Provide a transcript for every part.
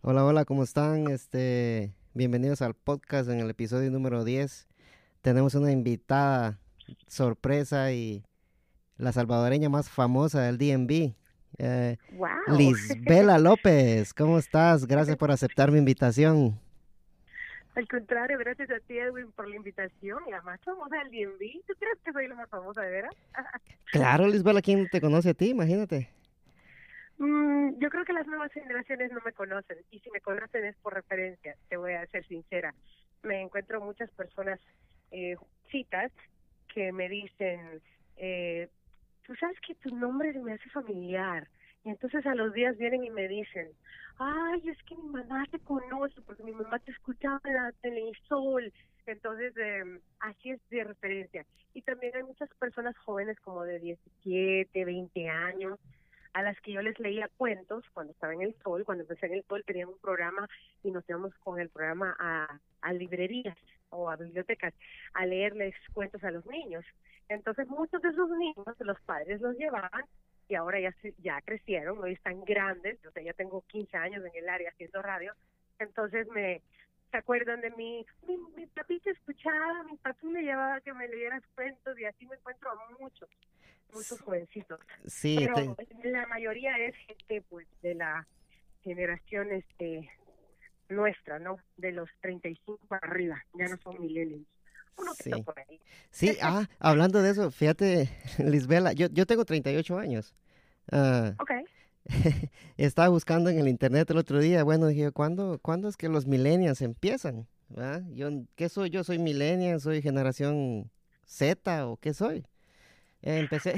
Hola, hola, ¿cómo están? Este, bienvenidos al podcast en el episodio número 10. Tenemos una invitada sorpresa y la salvadoreña más famosa del DMV. Eh, wow. Lisbela López, ¿cómo estás? Gracias por aceptar mi invitación. Al contrario, gracias a ti, Edwin, por la invitación. La más famosa del DMV. ¿Tú crees que soy la más famosa, de veras? claro, Lisbela, ¿quién te conoce a ti? Imagínate. Mm, yo creo que las nuevas generaciones no me conocen y si me conocen es por referencia, te voy a ser sincera. Me encuentro muchas personas eh, citas que me dicen, eh, tú sabes que tu nombre me hace familiar. Y entonces a los días vienen y me dicen, ay, es que mi mamá te conoce porque mi mamá te escuchaba en la televisión. Entonces, eh, así es de referencia. Y también hay muchas personas jóvenes como de 17, 20 años a las que yo les leía cuentos cuando estaba en el Sol, cuando empecé en el Sol tenían un programa y nos íbamos con el programa a, a librerías o a bibliotecas a leerles cuentos a los niños. Entonces muchos de esos niños los padres los llevaban y ahora ya ya crecieron, hoy están grandes, yo ya tengo 15 años en el área haciendo radio, entonces me se acuerdan de mí, mi, mi papi te escuchaba, mi papi me llevaba a que me leyeras cuentos y así me encuentro a muchos muchos jovencitos. Sí, pero la mayoría es gente pues de la generación este nuestra, ¿no? De los 35 para arriba, ya no son millennials. Uno sí. por ahí. Sí, ah, hablando de eso, fíjate, Lisbela, yo, yo tengo 38 años. Uh, ok. estaba buscando en el internet el otro día, bueno, dije, ¿cuándo, ¿cuándo es que los millennials empiezan? ¿verdad? Yo, ¿Qué soy yo? ¿Soy millennial? ¿Soy generación Z o qué soy? empecé,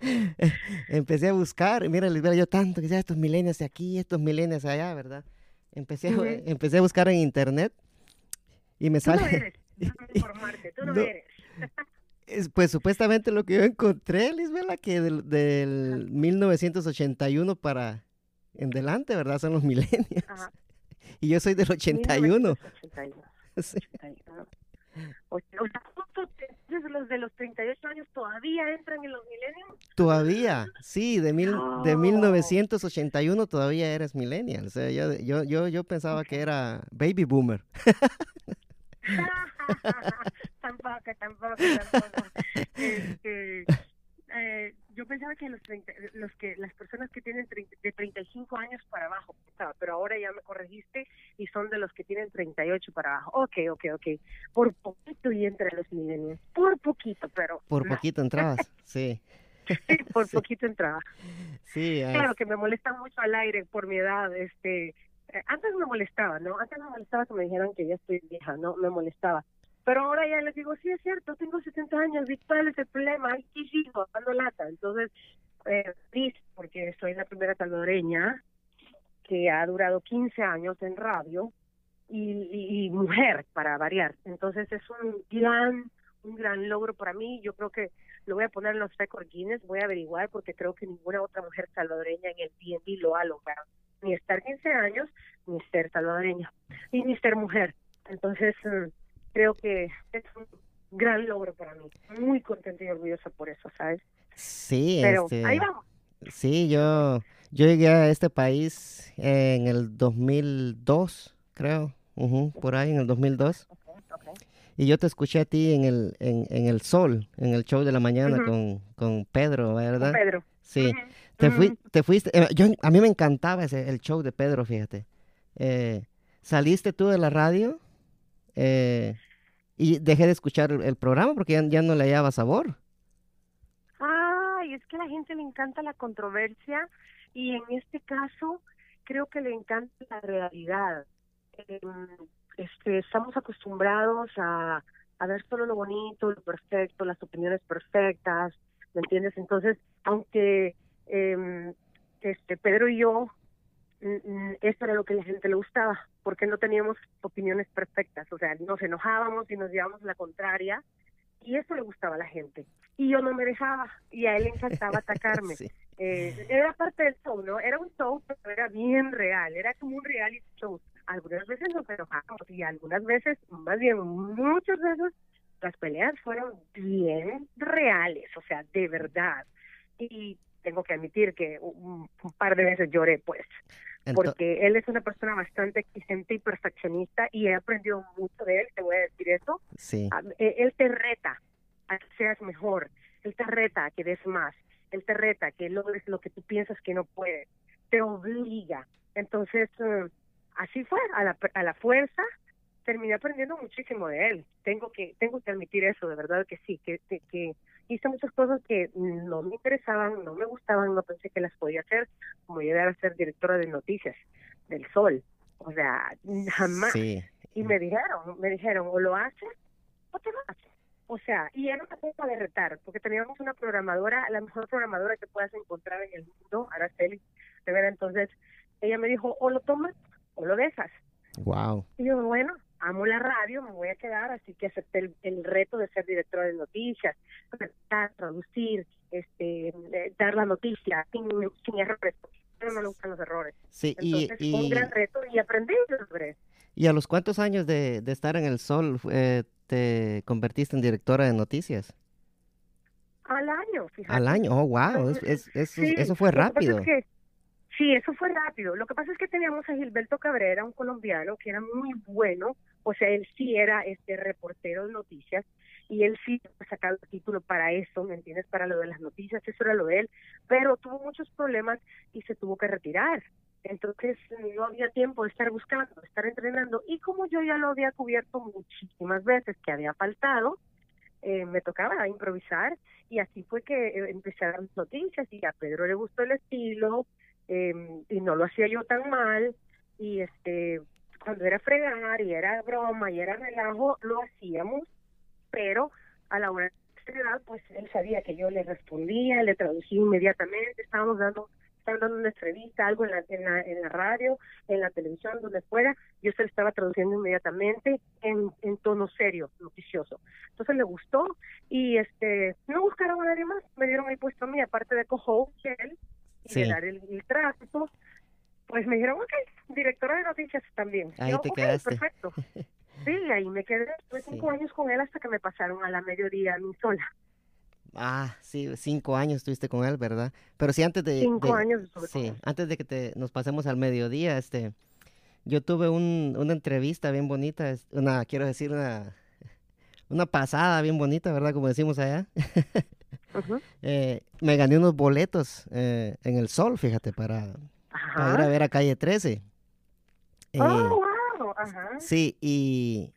empecé a buscar, mira, les yo tanto que ya estos de aquí, estos de allá, ¿verdad? Empecé, a, empecé a buscar en internet y me sale... No eres, informarte, tú no, eres. Pues supuestamente lo que yo encontré, Lisbela, que del, del 1981 para en delante, ¿verdad? Son los milenios. Y yo soy del 81. 1981. Sí. 81. O sea, los de los 38 años todavía entran en los millennials. Todavía, sí, de, mil, de 1981 todavía eres millennial. O sea, yo, yo, yo, yo pensaba que era baby boomer. tampoco, tampoco, tampoco. Este, eh, yo pensaba que los, 30, los que las personas que tienen 30, de 35 años para abajo, pero ahora ya me corregiste y son de los que tienen 38 para abajo. Ok, ok, ok. Por poquito y entre los milenios. Por poquito, pero... Por poquito entrabas, sí. sí, por poquito entraba. Sí, claro que me molesta mucho al aire por mi edad, este, eh, antes me molestaba, ¿no? Antes me molestaba que me dijeran que ya estoy vieja, ¿no? Me molestaba. Pero ahora ya les digo, sí, es cierto, tengo 70 años, ¿y cuál es el problema? Aquí sigo, dando lata. Entonces, eh, porque soy la primera salvadoreña que ha durado 15 años en radio y, y, mujer, para variar. Entonces, es un gran, un gran logro para mí. Yo creo que lo voy a poner en los récords Guinness, voy a averiguar, porque creo que ninguna otra mujer salvadoreña en el PNB lo ha logrado. Ni estar 15 años, ni ser salvadoreña, y ni ser mujer. Entonces, mm, creo que es un gran logro para mí. Muy contenta y orgullosa por eso, ¿sabes? Sí, Pero este, ahí vamos. Sí, yo, yo llegué a este país en el 2002, creo, por ahí en el 2002. Y yo te escuché a ti en el, en, en el Sol, en el show de la mañana con, con Pedro, ¿verdad? Con Pedro. Sí. Te, fui, te fuiste, eh, yo, a mí me encantaba ese, el show de Pedro, fíjate. Eh, ¿Saliste tú de la radio? Eh, y dejé de escuchar el, programa porque ya, ya, no le hallaba sabor. Ay, es que a la gente le encanta la controversia y en este caso creo que le encanta la realidad. Eh, este, estamos acostumbrados a, a ver solo lo bonito, lo perfecto, las opiniones perfectas, ¿me entiendes? Entonces, aunque eh, este Pedro y yo esto era lo que a la gente le gustaba, porque no teníamos opiniones perfectas, o sea, nos enojábamos y nos llevábamos la contraria, y eso le gustaba a la gente. Y yo no me dejaba, y a él le encantaba atacarme. eh, era parte del show, ¿no? Era un show, pero era bien real, era como un reality show. Algunas veces nos enojábamos, y algunas veces, más bien muchas veces, las peleas fueron bien reales, o sea, de verdad. Y tengo que admitir que un, par de veces lloré, pues, porque él es una persona bastante exigente y perfeccionista y he aprendido mucho de él, te voy a decir eso. Sí. Ah, eh, él te reta a que seas mejor, él te reta a que des más, él te reta a que logres lo que tú piensas que no puedes, te obliga. Entonces, eh, así fue, a la, a la fuerza, terminé aprendiendo muchísimo de él. Tengo que tengo que admitir eso, de verdad que sí, que, que, hice muchas cosas que no me interesaban, no me gustaban, no pensé que las podía hacer, como llegar a ser directora de noticias del Sol. O sea, jamás. Y me dijeron, me dijeron, o lo haces o te vas. O sea, y era una cosa de retar, porque teníamos una programadora, la mejor programadora que puedas encontrar en el mundo, Araceli, de ver, entonces ella me dijo, o lo tomas o lo dejas. Wow. Y yo, bueno, amo la radio, me voy a quedar, así que acepté el, reto de ser directora de noticias, traducir, este, eh, dar la noticia sin, sin errores, no me gustan los errores. Sí, Entonces, y, fue un gran reto y aprendí sobre ¿Y a los cuántos años de, de estar en el sol eh, te convertiste en directora de noticias? Al año, fíjate. Al año, oh, wow, es, eso fue rápido. Sí, eso fue rápido. Lo que pasa es que teníamos a Gilberto Cabrera, un colombiano que era muy bueno, o sea, él sí era este reportero de noticias y él sí sacaba el título para eso, ¿me entiendes? Para lo de las noticias, eso era lo de él, pero tuvo muchos problemas y se tuvo que retirar. Entonces no había tiempo de estar buscando, de estar entrenando y como yo ya lo había cubierto muchísimas veces que había faltado, eh, me tocaba improvisar y así fue que eh, empecé a dar noticias y a Pedro le gustó el estilo, eh, y no lo hacía yo tan mal y este cuando era fregar y era broma y era relajo lo hacíamos pero a la hora de edad pues él sabía que yo le respondía le traducía inmediatamente estábamos dando estaban dando una entrevista algo en la, en la en la radio en la televisión donde fuera yo se lo estaba traduciendo inmediatamente en, en tono serio noticioso. Entonces le gustó y este no buscaron a nadie más me dieron el puesto a mí aparte de cojo él y de dar el, tráfico, pues me dijeron, ok, directora de noticias también. Ahí te quedaste. Perfecto. Sí, ahí me quedé. Estuve cinco años con él hasta que me pasaron a la mediodía a mí sola. Ah, sí, cinco años estuviste con él, ¿verdad? Pero sí, antes de... Cinco años estuve Sí, antes de que te, nos pasemos al mediodía, este, yo tuve un, una entrevista bien bonita, una, quiero decir, una, una pasada bien bonita, ¿verdad? Como decimos allá. Eh, me gané unos boletos eh, en el sol, fíjate, para, ir a ver a calle 13. oh, eh, wow. Sí, y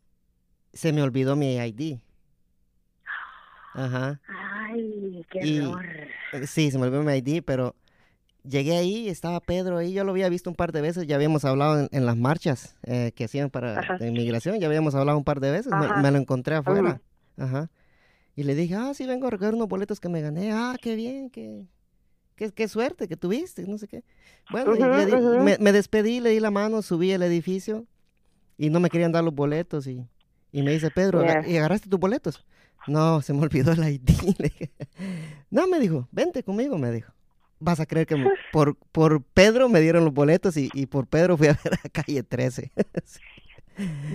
se me olvidó mi ID. Ajá. Ay, qué error. Sí, se me olvidó mi ID, pero llegué ahí, estaba Pedro ahí, yo lo había visto un par de veces, ya habíamos hablado en, las marchas que hacían para inmigración, ya habíamos hablado un par de veces, me, lo encontré afuera. Ajá. Y le dije, ah, sí, vengo a recoger unos boletos que me gané. Ah, qué bien, qué, qué, suerte que tuviste, no sé qué. Bueno, me, despedí, le di la mano, subí el edificio y no me querían dar los boletos. Y, y me dice, Pedro, ¿y agarraste tus boletos? No, se me olvidó el ID. no, me dijo, vente conmigo, me dijo. Vas a creer que por, por Pedro me dieron los boletos y, y por Pedro fui a ver a calle 13.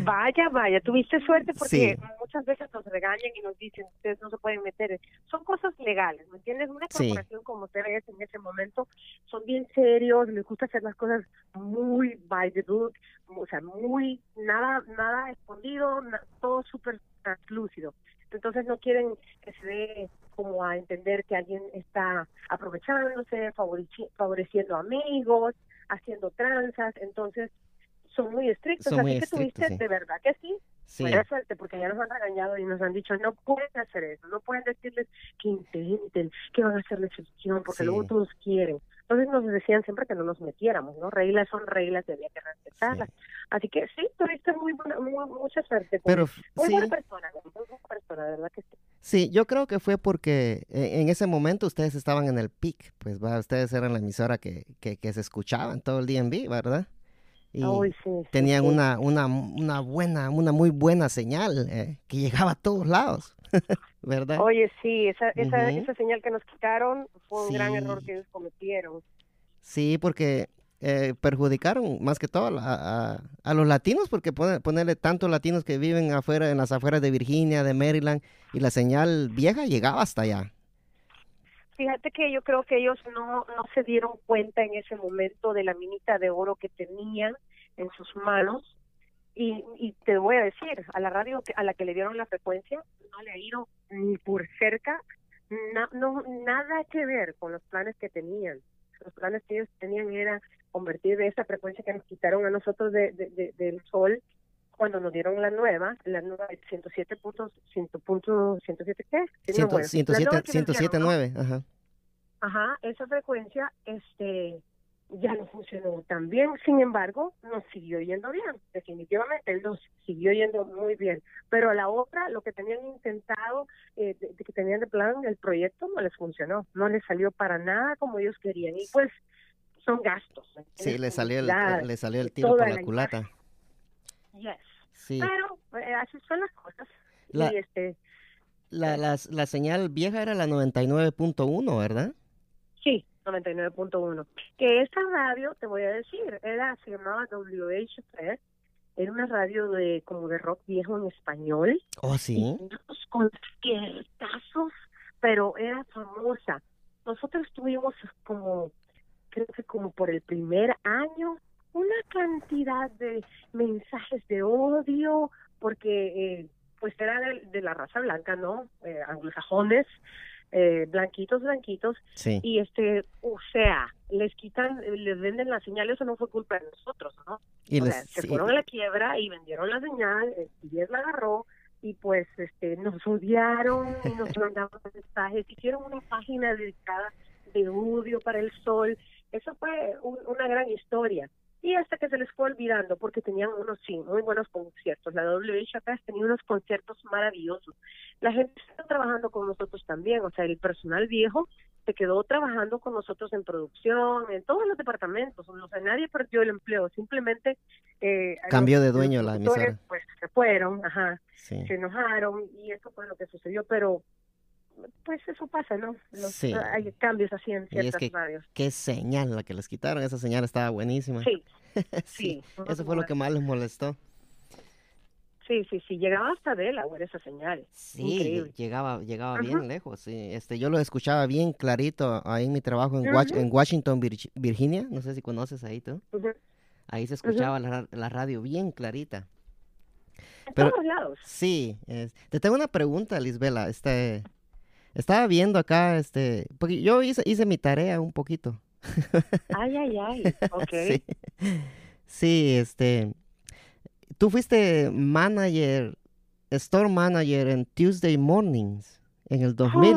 Vaya, vaya, tuviste suerte porque muchas veces nos regañan y nos dicen, ustedes no se pueden meter. Son cosas legales, ¿me entiendes? Una corporación como ustedes en ese momento son bien serios, les gusta hacer las cosas muy by the book, o sea, muy, nada, nada escondido, todo súper translúcido. Entonces no quieren que se dé como a entender que alguien está aprovechándose, favoreciendo amigos, haciendo tranzas, entonces son muy estrictos, así que tuviste de verdad que sí. Sí. suerte, porque ya nos han regañado y nos han dicho, no pueden hacer eso, no pueden decirles que intenten, que van a hacer la excepción, porque luego todos quieren. Entonces nos decían siempre que no nos metiéramos, ¿no? Reglas son reglas, había que respetarlas. Así que sí, tuviste muy, buena, muy mucha suerte. Pero, muy sí. buena persona, muy buena persona, verdad que sí. Sí, yo creo que fue porque e, en ese momento ustedes estaban en el pic, pues va, ustedes eran la emisora que, que, que se escuchaban todo el día en vivo, ¿verdad? Y tenían Una, una, una buena, una muy buena señal eh, que llegaba a todos lados, ¿verdad? Oye, sí, esa, esa, esa señal que nos quitaron fue un gran error que ellos cometieron. Sí, porque eh, perjudicaron más que todo a, a, los latinos, porque ponerle tantos latinos que viven afuera, en las afueras de Virginia, de Maryland, y la señal vieja llegaba hasta allá. Fíjate que yo creo que ellos no, no se dieron cuenta en ese momento de la minita de oro que tenían en sus manos. Y, y te voy a decir, a la radio a la que le dieron la frecuencia, no le ha ido ni por cerca, no, nada que ver con los planes que tenían. Los planes que ellos tenían era convertir de esa frecuencia que nos quitaron a nosotros de, del sol cuando nos dieron la nueva, la nueva 107 puntos, 100 punto, 107 qué? 107, ajá. Ajá, esa frecuencia, este, ya no funcionó tan bien, sin embargo, nos siguió yendo bien, definitivamente nos siguió yendo muy bien, pero a la otra, lo que tenían intentado, eh, de, que tenían de plan, el proyecto no les funcionó, no les salió para nada como ellos querían, y pues son gastos. Sí, le salió el, le salió el tiro por la, culata. Yes. Sí. Pero eh, así son las cosas. La, y este, la, la, la señal vieja era la 99.1, ¿verdad? Sí, 99.1. Que esta radio, te voy a decir, era, se llamaba WH3, era una radio de como de rock viejo en español. Oh, sí. Unos conciertazos, pero era famosa. Nosotros tuvimos como, creo que como por el primer año, una cantidad de mensajes de odio, porque eh, pues era de, la raza blanca, ¿no? Eh, anglosajones, eh, blanquitos, blanquitos, y este, o sea, les quitan, les venden la señal, eso no fue culpa de nosotros, ¿no? Y se fueron a la quiebra y vendieron la señal, el la agarró, y pues este nos odiaron y nos mandaban mensajes, hicieron una página dedicada de odio para el sol, eso fue una gran historia y hasta que se les fue olvidando porque tenían unos sí, muy buenos conciertos. La WHK tenía unos conciertos maravillosos. La gente está trabajando con nosotros también, o sea, el personal viejo se quedó trabajando con nosotros en producción, en todos los departamentos, o sea, nadie perdió el empleo, simplemente eh, cambió de dueño la emisora. Pues se fueron, ajá, se enojaron y eso fue lo que sucedió, pero pues eso pasa, ¿no? sí. Hay cambios así en ciertas y es que, radios. Qué señal la que les quitaron, esa señal estaba buenísima. Sí, sí. Eso fue lo que más les molestó. Sí, sí, sí, llegaba hasta Delaware esa señal. Sí, llegaba, llegaba bien lejos, sí. Este, yo lo escuchaba bien clarito ahí en mi trabajo en, en Washington, Virginia, no sé si conoces ahí tú. Ahí se escuchaba la, la, radio bien clarita. En todos lados. Sí, te tengo una pregunta, Lisbela, este, estaba viendo acá, este, porque yo hice, hice mi tarea un poquito. Ay, ay, ay, ok. sí. este, tú fuiste manager, store manager en Tuesday Mornings en el 2000.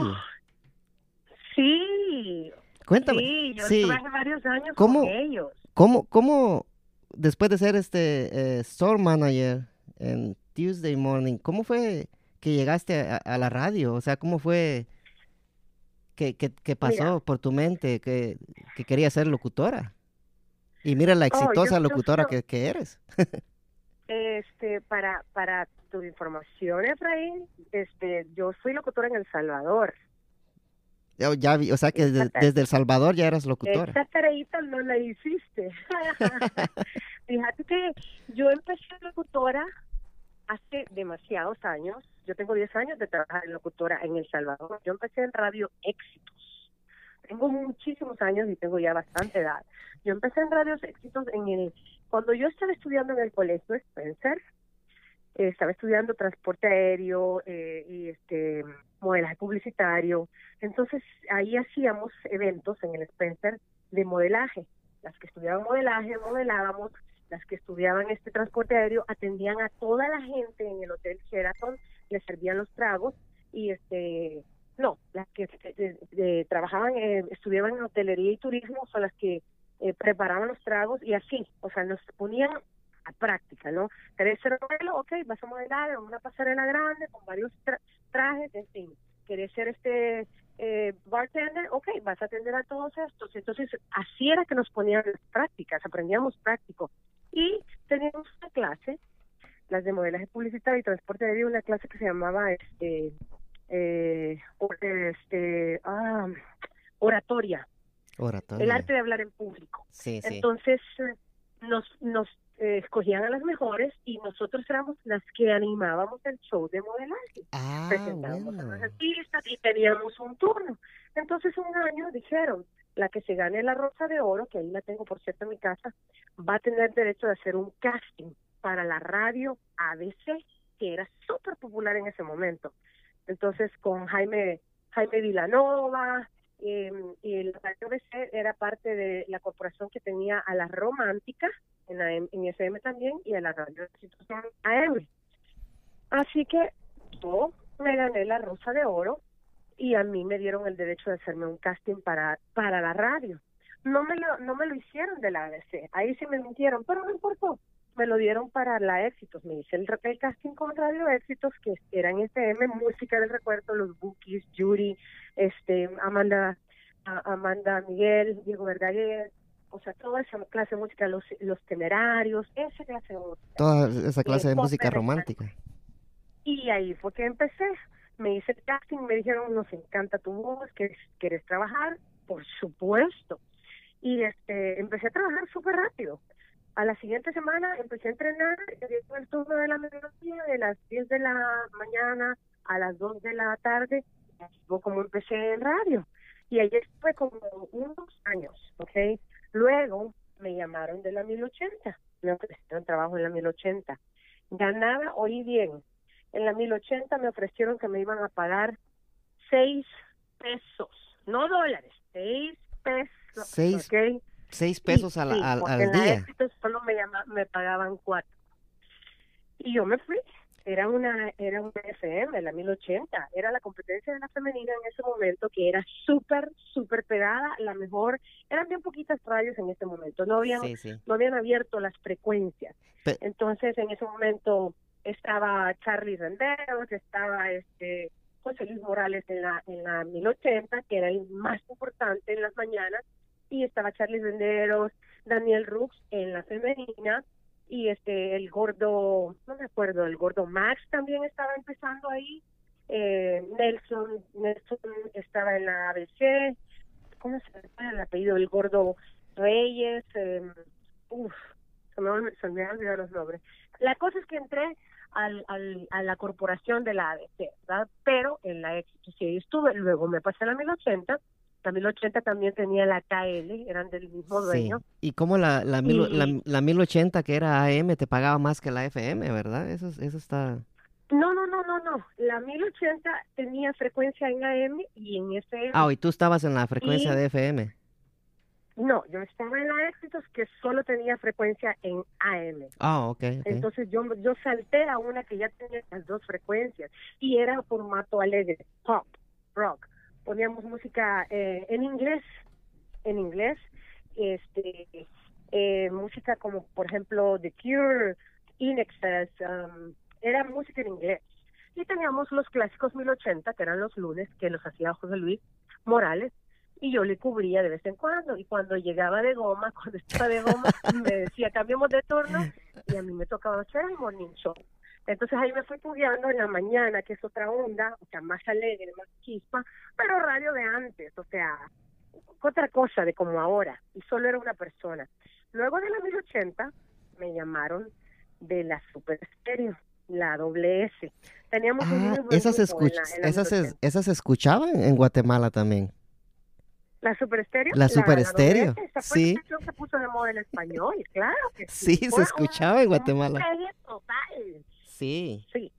sí. Cuéntame. Sí, yo sí. varios años ¿Cómo, con ellos. ¿Cómo, cómo, después de ser este eh, store manager en Tuesday Morning, cómo fue que llegaste a, la radio? O sea, ¿cómo fue que, que, pasó por tu mente que, que querías ser locutora? Y mira la oh, exitosa locutora que, que, eres. este, para, para tu información, Efraín, este, yo fui locutora en El Salvador. Ya, ya vi, o sea que desde, El Salvador ya eras locutora. Esa tareita no la hiciste. Fíjate que yo empecé locutora hace demasiados años, yo tengo 10 años de trabajar en locutora en El Salvador. Yo empecé en Radio Éxitos. Tengo muchísimos años y tengo ya bastante edad. Yo empecé en Radio Éxitos en el cuando yo estaba estudiando en el colegio Spencer. Eh, estaba estudiando transporte aéreo eh, y este modelaje publicitario. Entonces ahí hacíamos eventos en el Spencer de modelaje. Las que estudiaban modelaje modelábamos las que estudiaban este transporte aéreo atendían a toda la gente en el hotel Sheraton, les servían los tragos y este no, las que eh, eh, trabajaban, eh, estudiaban en hotelería y turismo son las que eh, preparaban los tragos y así, o sea, nos ponían a práctica, ¿no? ¿Querés ser modelo? Ok, vas a modelar en una pasarela grande con varios trajes, en fin. ¿Querés ser este eh, bartender? Ok, vas a atender a todos estos. Entonces, así era que nos ponían prácticas, aprendíamos práctico. Y teníamos una clase, las de modelaje publicitario y transporte aéreo, una clase que se llamaba este, eh, este ah, oratoria. Oratoria. El arte de hablar en público. Sí, Entonces, nos, nos eh, escogían a las mejores y nosotros éramos las que animábamos el show de modelaje. Ah, Presentábamos a las artistas y teníamos un turno. Entonces un año dijeron, la que se gane la Rosa de Oro, que ahí la tengo por cierto en mi casa, va a tener derecho de hacer un casting para la radio ABC, que era súper popular en ese momento. Entonces con Jaime, Jaime Vilanova, eh, y la radio ABC era parte de la corporación que tenía a la Romántica, en, la, en FM también, y a la radio de situación AM. Así que yo me gané la Rosa de Oro y a mí me dieron el derecho de hacerme un casting para para la radio. No me lo no me lo hicieron de la ABC, ahí sí me mintieron, pero no importó. Me lo dieron para la Éxitos, me hice el, el casting con Radio Éxitos que eran FM, música del recuerdo, los Bookies, Yuri, este Amanda a- Amanda Miguel, Diego Verdaguer, o sea, toda esa clase de música, los los temerarios, esa clase de música. Toda esa clase de pop música romántica. Y ahí fue que empecé. Me hice el casting, me dijeron, nos encanta tu voz, ¿quieres, quieres trabajar? Por supuesto. Y este empecé a trabajar súper rápido. A la siguiente semana empecé a entrenar en el turno de la mediodía, de las 10 de la mañana a las 2 de la tarde, como empecé en radio. Y ahí fue como unos años, ¿ok? Luego me llamaron de la 1080, me ofrecieron trabajo en la 1080. Ganaba, oí bien, en la 1080 me ofrecieron que me iban a pagar seis pesos, no dólares, seis pesos. Seis ¿ok? Seis pesos Sí, al, sí, al, porque al en la día. Éxitos solo me, llama- me pagaban cuatro. Y yo me fui. Era una era una FM, la 1080. Era la competencia de la femenina en ese momento que era súper, súper pegada, la mejor. Eran bien poquitas radios en ese momento. No habían, Sí, no habían abierto las frecuencias. Entonces, en ese momento estaba Charlie Renderos, estaba este José Luis Morales en la en la 1080, que era el más importante en las mañanas, y estaba Charlie Renderos, Daniel Rux en la femenina, y este el gordo, no me acuerdo, el gordo Max también estaba empezando ahí, eh, Nelson, Nelson estaba en la ABC, ¿cómo se llama el apellido? El gordo Reyes, eh, uff, se me, se me han olvidado los nombres. La cosa es que entré al, al, a la corporación de la ABC, ¿verdad? Pero en la sí ahí estuve, luego me pasé a la 1080, la 1080 también tenía la KL, eran del mismo Sí. dueño. Y como la, la, mil, la, Y- la 1080 que era AM te pagaba más que la FM, ¿verdad? Eso, es- eso está... No, no, no, no, no, la 1080 tenía frecuencia en AM y en FM. Ah, y tú estabas en la frecuencia Y- de FM. No, yo estaba en la éxitos que solo tenía frecuencia en AM. Ah, ok, ok. Entonces yo, yo salté a una que ya tenía las dos frecuencias y era formato alegre, pop, rock. Poníamos música eh, en inglés, en inglés, este, eh, música como por ejemplo The Cure, In Excess, um, era música en inglés. Y teníamos los clásicos 1080, que eran los lunes, que los hacía José Luis Morales, y yo le cubría de vez en cuando. Y cuando llegaba de goma, cuando estaba de goma, me decía, cambiamos de turno, y a mí me tocaba hacer el morning show. Entonces ahí me fui estudiando en la mañana, que es otra onda, o sea, más alegre, más chispa, pero radio de antes, o sea, otra cosa de como ahora, y solo era una persona. Luego de la 1080 me llamaron de la Super Stereo, la doble S. Teníamos Ah, esas, en escuch- la- en la esas, 1080. es- esas se escuchaban en Guatemala también. La Super Stereo. La Super S, esa fue sí. la que puso de moda en español, claro que Sí, sí. se escuchaba en un Guatemala. pegue total. Sí. Sí.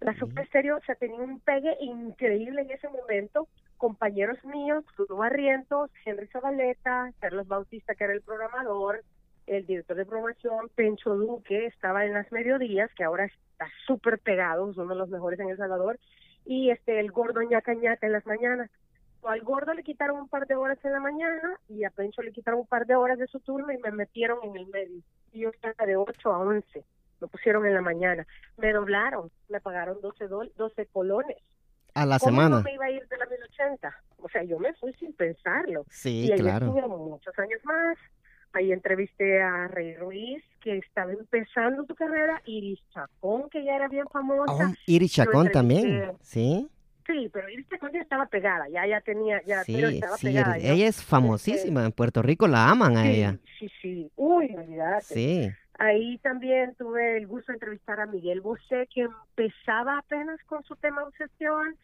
La Super Stereo, o sea, tenía un pegue increíble en ese momento. Compañeros míos, Rudo Barrientos, Henry Zabaleta, Carlos Bautista, que era el programador, el director de promoción, Pencho Duque, estaba en las mediodías, que ahora está súper pegado, es uno de los mejores en El Salvador, y este el gordo ñaca ñaca en las mañanas. Al gordo le quitaron un par de horas en la mañana y a Pencho le quitaron un par de horas de su turno y me metieron en el medio. Y yo estaba de 8 a 11 me pusieron en la mañana. Me doblaron, me pagaron 12, dol- 12 colones. A la ¿Cómo semana. no me iba a ir de la 1080? O sea, yo me fui sin pensarlo. Sí, y ahí claro. estuve muchos años más. Ahí entrevisté a Rey Ruiz, que estaba empezando su carrera, Iris Chacón, que ya era bien famosa. Oh, Iri Chacón también. Sí. Sí, pero viste cuando estaba pegada, ya ya tenía, ya Sí, pero estaba sí, pegada. ya. ella es famosísima. En Puerto Rico la aman a ella. Sí, sí. Uy, olvídate. Sí. Ahí también tuve el gusto de entrevistar a Miguel Bosé, que empezaba apenas con su tema obsesión.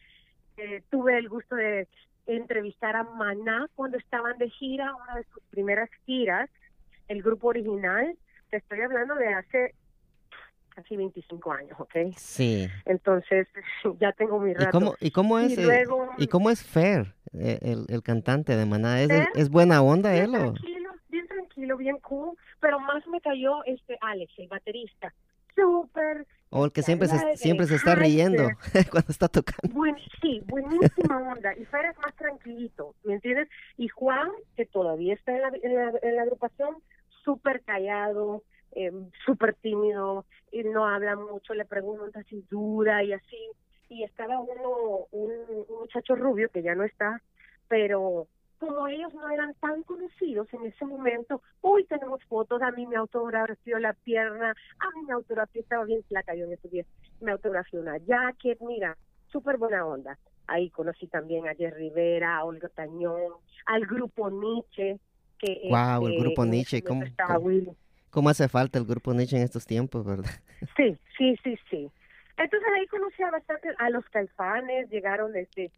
Eh, tuve el gusto de entrevistar a Maná cuando estaban de gira, una de sus primeras giras, el grupo original. Te estoy hablando de hace casi 25 años, ¿ok? Sí. Entonces, ya tengo mi ¿Y rato. cómo, y cómo Y es, eh, luego- y cómo es Fer, eh, el, el cantante de Maná? ¿Es, Fer, es buena onda bien él o? tranquilo, bien tranquilo, bien cool, pero más me cayó este Alex, el baterista. Súper, O el que siempre se, siempre se está riendo cuando está tocando. Buen, sí, buenísima onda. Y Fer es más tranquilito, ¿me entiendes? Y Juan, que todavía está en la, en la, en la agrupación, súper callado, eh, súper tímido, y no habla mucho, le preguntas si duda y así. Y estaba uno, un, un muchacho rubio que ya no está, pero como ellos no eran tan conocidos en ese momento, hoy tenemos fotos, a mí me autografió la pierna, a mí me autografió, estaba bien flaca yo en esos días, me autografió una jacket, mira, súper buena onda. Ahí conocí también a Jerry Rivera, a Olga Tañón, al grupo Nietzsche, que Guau, el este, grupo Nietzsche, ¿cómo- estaba cómo? ¿Cómo hace falta el grupo Nietzsche en estos tiempos, verdad? Sí, sí, sí, sí. Entonces ahí conocí a bastante a los caifanes, llegaron desde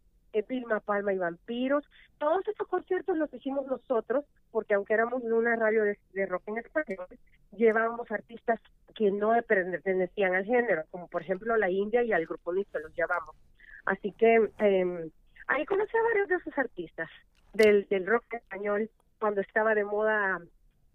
Vilma Palma y Vampiros. Todos estos conciertos los hicimos nosotros, porque aunque éramos de una radio de, rock en español, llevábamos artistas que no pertenecían al género, como por ejemplo la India y al grupo Nietzsche los llevamos. Así que eh, ahí conocí a varios de esos artistas del, del rock español, cuando estaba de moda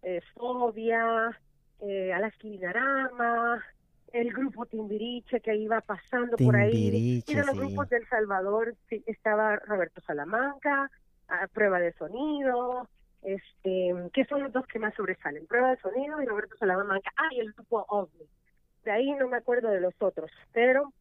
eh, Fobia, eh, Dinarama, el grupo Timbiriche que iba pasando por ahí. Y de los sí. grupos del Salvador estaba Roberto Salamanca, a Prueba de Sonido, este, que son los dos que más sobresalen, Prueba de Sonido y Roberto Salamanca. Ah, y el grupo OVNI. De ahí no me acuerdo de los otros, pero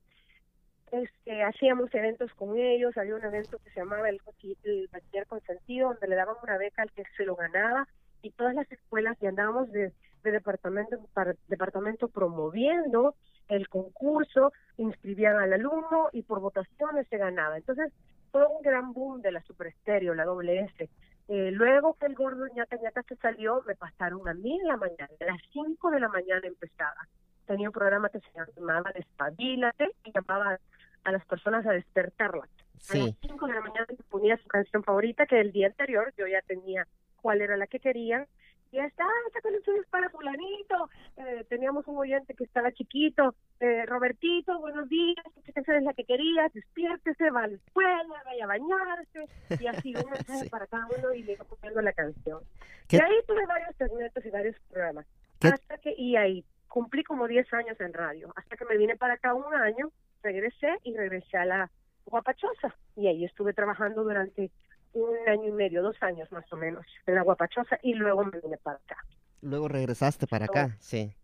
este, hacíamos eventos con ellos, había un evento que se llamaba el, el Bachiller Consentido, donde le daban una beca al que se lo ganaba, y todas las escuelas y andábamos de, de departamento para departamento promoviendo el concurso, inscribían al alumno y por votaciones se ganaba. Entonces fue un gran boom de la Super Estéreo, la doble S. Eh, luego que el gordo ñata ñata se salió, me pasaron a mí en la mañana, a las 5 de la mañana empezaba. Tenía un programa que se llamaba Despabilate y llamaba a las personas a despertarlas. A las Sí. 5 de la mañana se ponía su canción favorita, que el día anterior yo ya tenía cuál era la que querían. Y está, esta canción es para fulanito. Eh, teníamos un oyente que estaba chiquito. Eh, Robertito, buenos días. Esa es la que querías. Despiértese, va a la escuela, vaya a bañarse. Y así un mensaje Sí. para cada uno y le iba poniendo la canción. ¿Qué- Y ahí tuve varios segmentos y varios programas. ¿Qué- Hasta que, y ahí cumplí como 10 años en radio. Hasta que me vine para acá un año, regresé y regresé a la Guapachosa. Y ahí estuve trabajando durante un año y medio, dos años más o menos, en la Guapachosa y luego me vine para acá. Luego regresaste para acá, sí.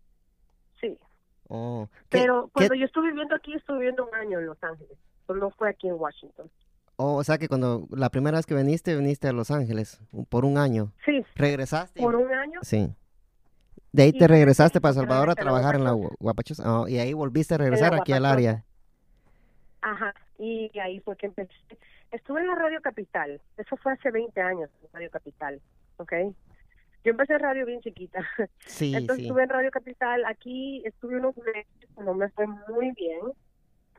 Sí. Oh. ¿Qué- Pero qué- cuando yo estuve viviendo aquí, estuve viviendo un año en Los Ángeles. Pero no fue aquí en Washington. oh, o sea que cuando la primera vez que viniste, viniste a Los Ángeles por un año. Sí, ¿Regresaste? por un año. Sí. De ahí Y te regresaste para Salvador a trabajar en la Guapachosa. Gua- Guapachosa. Oh, y ahí volviste a regresar aquí al área. Ajá. Y ahí fue que empecé. Estuve en la Radio Capital. Eso fue hace 20 años, en Radio Capital. ¿Ok? Yo empecé en radio bien chiquita. Sí, Entonces sí. estuve en Radio Capital, aquí estuve unos meses, no me fue muy bien.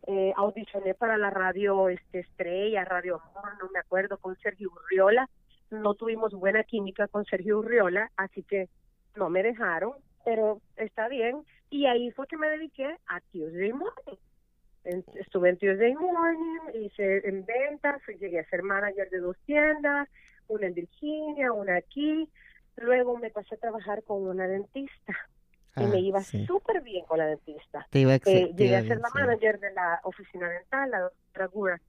Eh, audicioné para la radio este, Estrella, Radio Amor, no me acuerdo, con Sergio Urriola. No tuvimos buena química con Sergio Urriola, así que no me dejaron, pero está bien. Y ahí fue que me dediqué a Tuesday Morning. En- estuve en Tuesday Morning, hice en ventas, llegué a ser manager de dos tiendas, una en Virginia, una aquí. Luego me pasé a trabajar con una dentista y Ah, me iba sí. súper bien con la dentista. Te iba a Eh, llegué a ser la sí. manager de la oficina dental, la doctora Gura.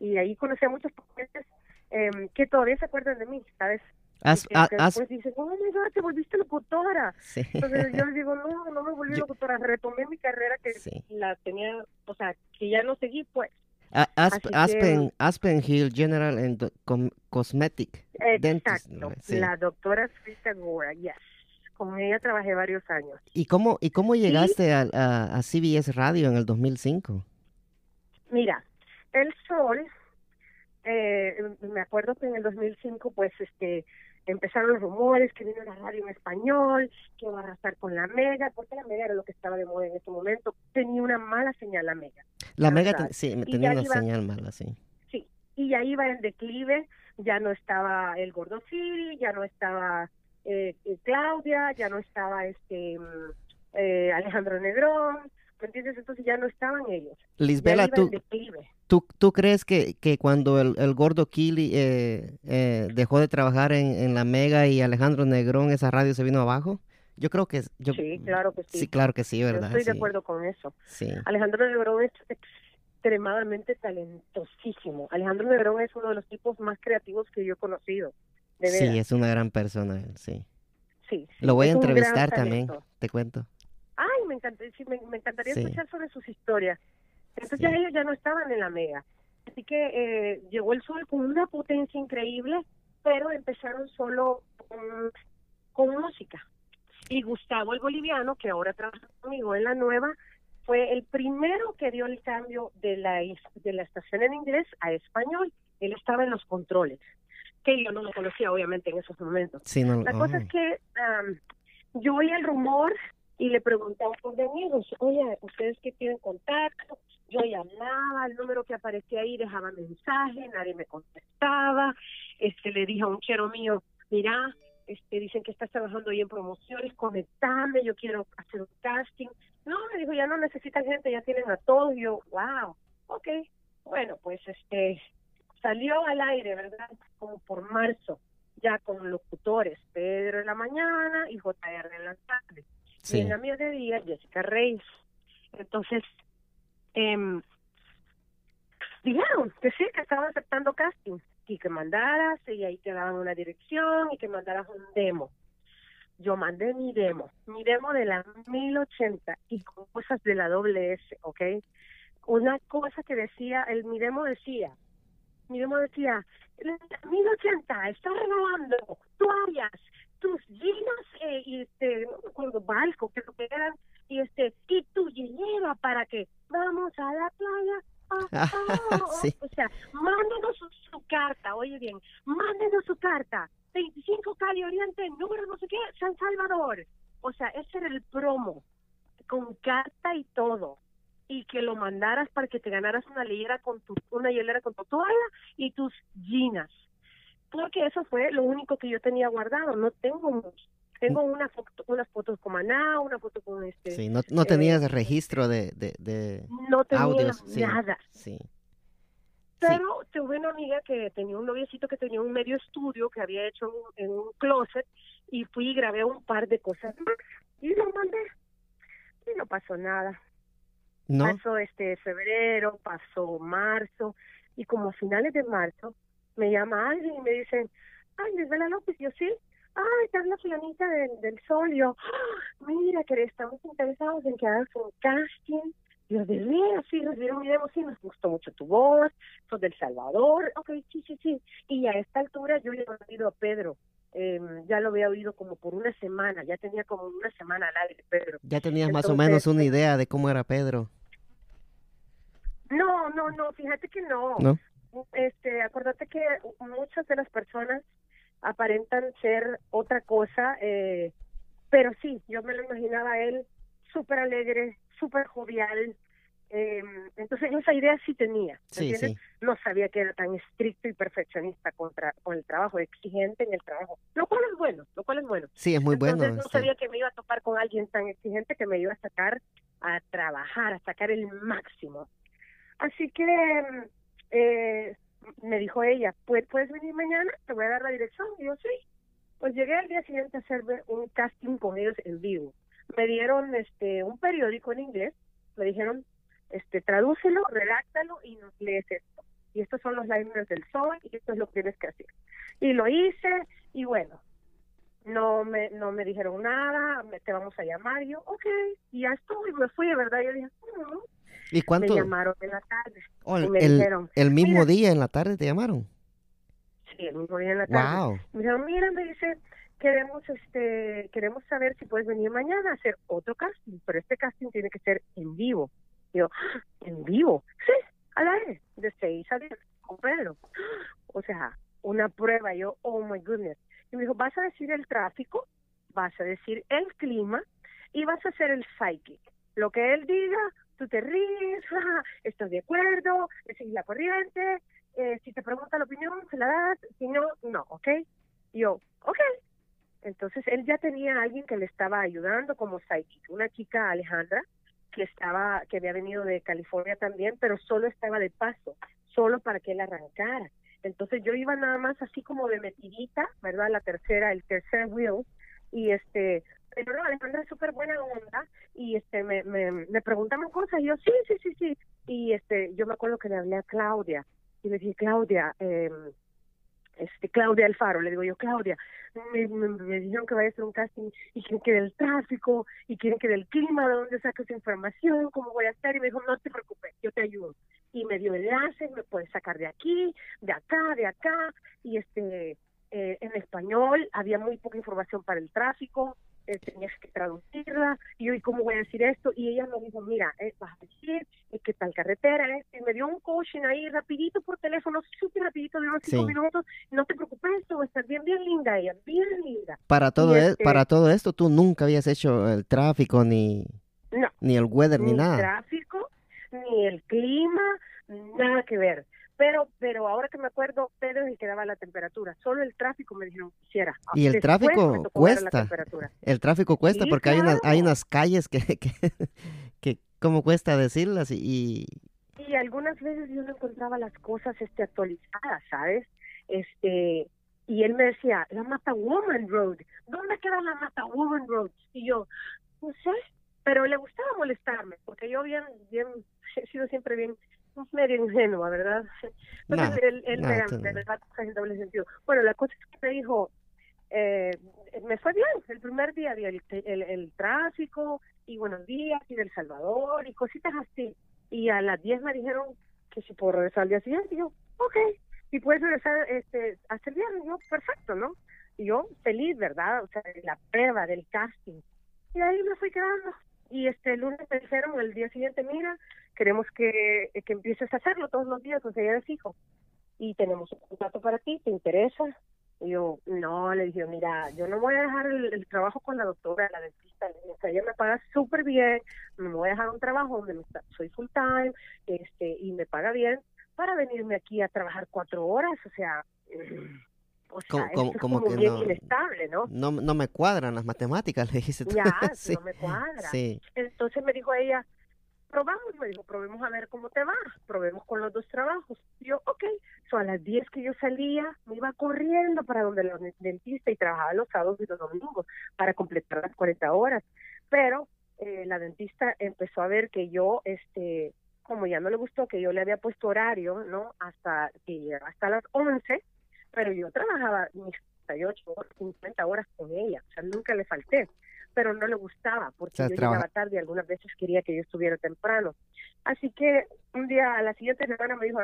Y ahí conocí a muchos pacientes em, que todavía se acuerdan de mí, ¿sabes? Has- Y que, has- después dicen, oh my God, te volviste locutora. sí. Entonces yo les digo, no, no me volví Yo- locutora, retomé mi carrera que Sí. la tenía, o sea, que ya no seguí, pues. Asp- Así que- Aspen, Aspen Hill General and Do- Com- Cosmetic. Dentist, Exacto, ¿no? Sí. la doctora Frita Gura, yes. Con ella trabajé varios años. ¿Y cómo, y cómo llegaste a, a, a CBS Radio en el 2005? Mira, El Sol, eh, me acuerdo que en el 2005, pues, este, empezaron los rumores que vino la radio en español, que iba a arrasar con la Mega, porque la Mega era lo que estaba de moda en ese momento. Tenía una mala señal la Mega. La, Mega, sí, tenía una señal mala, sí. Sí, y ya iba en declive, ya no estaba el Gordo ya no estaba eh, Claudia, ya no estaba este mm, eh, Alejandro Negrón, ¿me entiendes? Entonces ya no estaban ellos. Lisbela, tú, tú, ¿tú, crees que, que cuando el, el gordo Kili eh, eh, dejó de trabajar en, en, La Mega y Alejandro Negrón, esa radio se vino abajo? Yo creo que... Yo, sí, claro que sí. Sí, claro que sí, ¿verdad? estoy de acuerdo con eso. Sí. Alejandro Negrón es extremadamente talentosísimo. Alejandro Negrón es uno de los tipos más creativos que yo he conocido. sí, es una gran persona, sí. Sí. Lo voy a entrevistar también, te cuento. Ay, me, me, encantaría escuchar sobre sus historias. Entonces ya ellos ya no estaban en la mega. Así que eh, llegó el sol con una potencia increíble, pero empezaron solo con, música. Y Gustavo el boliviano, que ahora trabaja conmigo en la nueva, fue el primero que dio el cambio de la, de la estación en inglés a español. Él estaba en los controles, que yo no lo conocía obviamente en esos momentos. la cosa es que yo oí el rumor y le preguntaba por de amigos, oye, ¿ustedes qué tienen contacto? Yo llamaba, el número que aparecía ahí dejaba mensaje, nadie me contestaba. Este, le dije a un chero mío, mira, este, dicen que estás trabajando ahí en promociones, conectame, yo quiero hacer un casting. No, me dijo, ya no necesitan gente, ya tienen a todos. Y yo, wow, ok. Bueno, pues este, salió al aire, ¿verdad? Como por marzo, ya con locutores, Pedro en la mañana y JR en la tarde. Y en la mediodía, Jessica Reyes. Entonces, eh, dijeron que sí, que estaban aceptando casting y que mandaras y ahí te daban una dirección y que mandaras un demo. Yo mandé mi demo, mi demo de la 1080 y cosas de la doble S, ¿ok? Una cosa que decía, el mi demo decía, mi demo decía, 1080 está renovando toallas, tus jeans eh, y este, no recuerdo, balco, que lo que eran, y este, y tu hielera para que vamos a la playa. Ah, ah, O sea, mándenos su, carta, oye bien, mándenos su carta. 25 Cali Oriente, número no sé qué, San Salvador. O sea, ese era el promo, con carta y todo. Y que lo mandaras para que te ganaras una hielera con tu, una hielera con tu toalla y tus jeans porque eso fue lo único que yo tenía guardado, no tengo mucho. Tengo una foto, unas fotos con Maná, una foto con este... Sí, no, no tenías eh, registro de, de, no tenía nada. Sí. Pero tuve una amiga que tenía un noviecito que tenía un medio estudio que había hecho en, un closet y fui y grabé un par de cosas más y lo mandé. Y no pasó nada. ¿No? Pasó este febrero, pasó marzo y como a finales de marzo me llama alguien y me dicen, ay, Lisbela López, yo sí, ay, estás la fulanita del, del sol, yo, ah, mira, que estamos interesados en que hagas un casting, yo de veras, sí, nos dieron mi demo, sí, nos gustó mucho tu voz, sos del Salvador, ok, sí, sí, sí, y a esta altura yo le he oído a Pedro, eh, ya lo había oído como por una semana, ya tenía como una semana al aire, Pedro. Ya tenías más o menos una idea de cómo era Pedro. No, no, no, fíjate que no. ¿No? Este, acuérdate que muchas de las personas aparentan ser otra cosa, eh, pero sí, yo me lo imaginaba a él súper alegre, súper jovial, eh, entonces esa idea sí tenía, sí, No sabía que era tan estricto y perfeccionista contra con el trabajo, exigente en el trabajo, lo cual es bueno, lo cual es bueno. Sí, es muy bueno. No sabía que me iba a topar con alguien tan exigente que me iba a sacar a trabajar, a sacar el máximo. Así que eh, me dijo ella, ¿puedes, ¿puedes venir mañana? Te voy a dar la dirección. Y yo, sí. Pues llegué al día siguiente a hacer un casting con ellos en vivo. Me dieron este un periódico en inglés, me dijeron, este tradúcelo, redáctalo y nos lees esto. Y estos son los liners del sol y esto es lo que tienes que hacer. Y lo hice y bueno, no me no me dijeron nada, me, te vamos a llamar. Y yo, ok, y ya estuve, me fui, de verdad. Yo dije, mm, ¿Y cuánto? Me llamaron en la tarde. Oh, y me el, dijeron, el mismo día en la tarde te llamaron. Sí, el mismo día en la tarde. Me dijeron, mira, me dice, queremos este queremos saber si puedes venir mañana a hacer otro casting, pero este casting tiene que ser en vivo. yo, ¿en vivo? Sí, a la vez, de 6 a 10, con Pedro. O sea, una prueba, yo, oh my goodness. Y me dijo, vas a decir el tráfico, vas a decir el clima y vas a hacer el psychic. Lo que él diga, tú te ríes, estás de acuerdo, decís la corriente, eh, si te pregunta la opinión, se la das, si no, no, ¿ok? Yo, ok. Entonces él ya tenía a alguien que le estaba ayudando como psychic, una chica Alejandra, que estaba, que había venido de California también, pero solo estaba de paso, solo para que él arrancara. Entonces yo iba nada más así como de metidita, ¿verdad? La tercera, el tercer wheel, y este, pero no, Alejandra es súper buena onda, y este, me, me, me preguntaban cosas, y yo, sí, sí, sí, sí, y este, yo me acuerdo que le hablé a Claudia, y le dije, Claudia, eh, este, Claudia Alfaro, le digo yo, Claudia, me, me, dijeron que vaya a hacer un casting y quieren que del tráfico y quieren que del clima, de dónde saques información, cómo voy a estar, y me dijo, no te preocupes, yo te ayudo. Y me dio enlaces, me puedes sacar de aquí, de acá, de acá, y este, eh, en español había muy poca información para el tráfico, eh, tenías que traducirla, y yo, ¿y cómo voy a decir esto? Y ella me dijo, mira, eh, vas a decir eh, qué tal carretera es, y me dio un coaching ahí rapidito por teléfono, súper rapidito, de unos cinco minutos, no te preocupes, esto va a estar bien, bien linda ella, bien linda. Para todo, e, este para todo esto, tú nunca habías hecho el tráfico, ni, ni el weather, ni, ni nada. Ni el tráfico, ni el clima, nada que ver pero pero ahora que me acuerdo, Pedro es el que daba la temperatura, solo el tráfico me dijeron que hiciera. Y el tráfico cuesta, el tráfico cuesta porque hay unas hay unas calles que, que, que como cuesta decirlas y, y algunas veces yo no encontraba las cosas este actualizadas, ¿sabes? Este y él me decía, la Mata Woman Road, ¿dónde queda la Mata Woman Road? Y yo, no sé, pero le gustaba molestarme, porque yo bien, bien, he sido siempre bien medio ingenua, ¿verdad? Entonces él, él me, en doble sentido. Bueno, la cosa es que me dijo, eh, me fue bien, el primer día vi el, el, tráfico y buenos días y del Salvador y cositas así. Y a las 10 me dijeron que si puedo regresar al día siguiente, y yo, ok, y puedes regresar este, hasta el viernes, yo, perfecto, ¿no? Y yo feliz, ¿verdad? O sea, la prueba del casting. Y ahí me fui quedando. Y este el lunes me dijeron el día siguiente, mira, queremos que, que empieces a hacerlo todos los días, sea, ya eres hijo. Y tenemos un contrato para ti, ¿te interesa? Y yo, no, le dije, mira, yo no voy a dejar el, trabajo con la doctora, la dentista, sea, ella me paga súper bien, me voy a dejar un trabajo donde soy full time este y me paga bien para venirme aquí a trabajar cuatro horas, o sea, o sea, como, es como, que bien no, inestable, ¿no? ¿no? No me cuadran las matemáticas, le dijiste. Ya, no me cuadra. Sí. Entonces me dijo ella, probamos, me dijo, probemos a ver cómo te va, probemos con los dos trabajos. Y yo, ok, so, a las 10 que yo salía, me iba corriendo para donde el dentista y trabajaba los sábados y los domingos para completar las 40 horas. Pero eh, la dentista empezó a ver que yo, este, como ya no le gustó que yo le había puesto horario, ¿no? Hasta que hasta las 11, pero yo trabajaba mis 48 horas, 50 horas con ella, o sea, nunca le falté pero no le gustaba porque yo llegaba tarde y algunas veces quería que yo estuviera temprano. Así que un día, a la siguiente semana me dijo,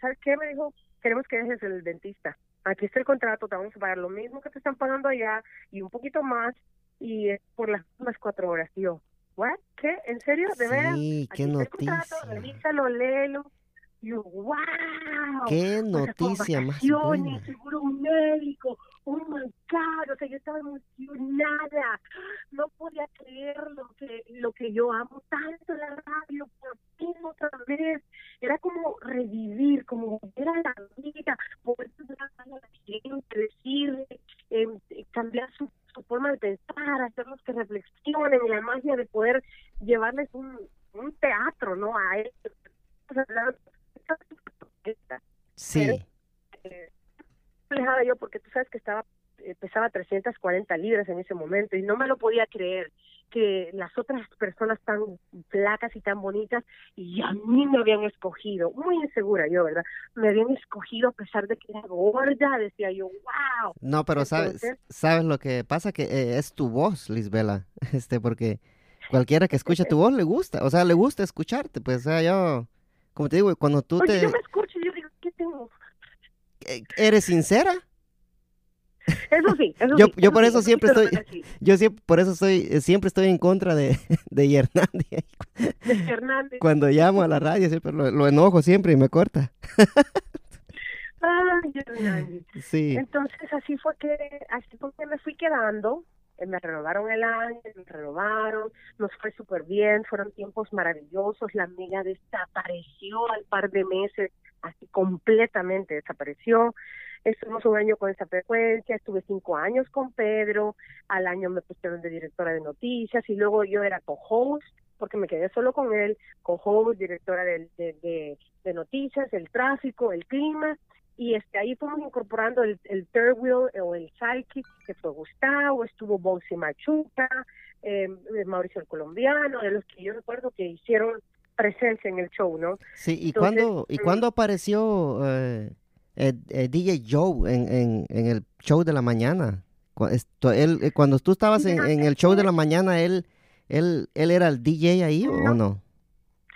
¿sabes qué? Me dijo, queremos que dejes el dentista. Aquí está el contrato, te vamos a pagar lo mismo que te están pagando allá y un poquito más y por las últimas cuatro horas. Y yo, ¿what? ¿Qué? ¿En serio? ¿De veras? Sí, qué noticia. El contrato, revísalo, léelo. Yo, wow. Qué noticia más buena. seguro médico, oh my God, o sea, yo estaba emocionada, no podía creer lo que, lo que yo amo tanto la radio, por fin otra vez, era como revivir, como volver a la vida, poder a la gente, decirle, eh, cambiar su, su forma de pensar, hacerlos que reflexionen, la magia de poder llevarles un, un teatro, ¿no? A ellos. Sí. Eh, yo porque tú sabes que estaba eh, pesaba 340 libras en ese momento y no me lo podía creer que las otras personas tan flacas y tan bonitas y a mí me habían escogido, muy insegura yo, ¿verdad? Me habían escogido a pesar de que era gorda, decía yo, wow. No, pero sabes, sabes lo que pasa que eh, es tu voz, Lisbela, este, porque cualquiera que escuche tu voz le gusta, o sea, le gusta escucharte, pues, o sea, yo, como te digo, cuando tú te... yo me escucho, yo digo, ¿qué tengo? ¿Eres sincera? Eso sí, eso yo, sí, yo por eso siempre estoy, yo siempre, por eso estoy, siempre estoy en contra de, de Hernandi. Hernández. Cuando llamo a la radio siempre lo, lo enojo siempre y me corta. Ay, Hernández. Sí. Entonces así fue que así fue que me fui quedando. Eh, Me renovaron el año, me renovaron, nos fue súper bien, fueron tiempos maravillosos. La amiga desapareció al par de meses, así completamente desapareció. Estuvimos un año con esa frecuencia, estuve cinco años con Pedro, al año me pusieron de directora de noticias y luego yo era co-host porque me quedé solo con él, co-host, directora de, de, de, de noticias, el tráfico, el clima y este ahí fuimos incorporando el, el third wheel o el sidekick que fue Gustavo, estuvo Bonsi Machuca, eh, Mauricio el colombiano, de los que yo recuerdo que hicieron presencia en el show, ¿no? Sí, ¿y cuándo, ¿y mm. cuándo apareció eh, eh, eh, DJ Joe en, en, en el show de la mañana? Cu- esto- él, eh, cuando tú estabas en, en el show de la mañana, ¿él, él, él era el DJ ahí o No.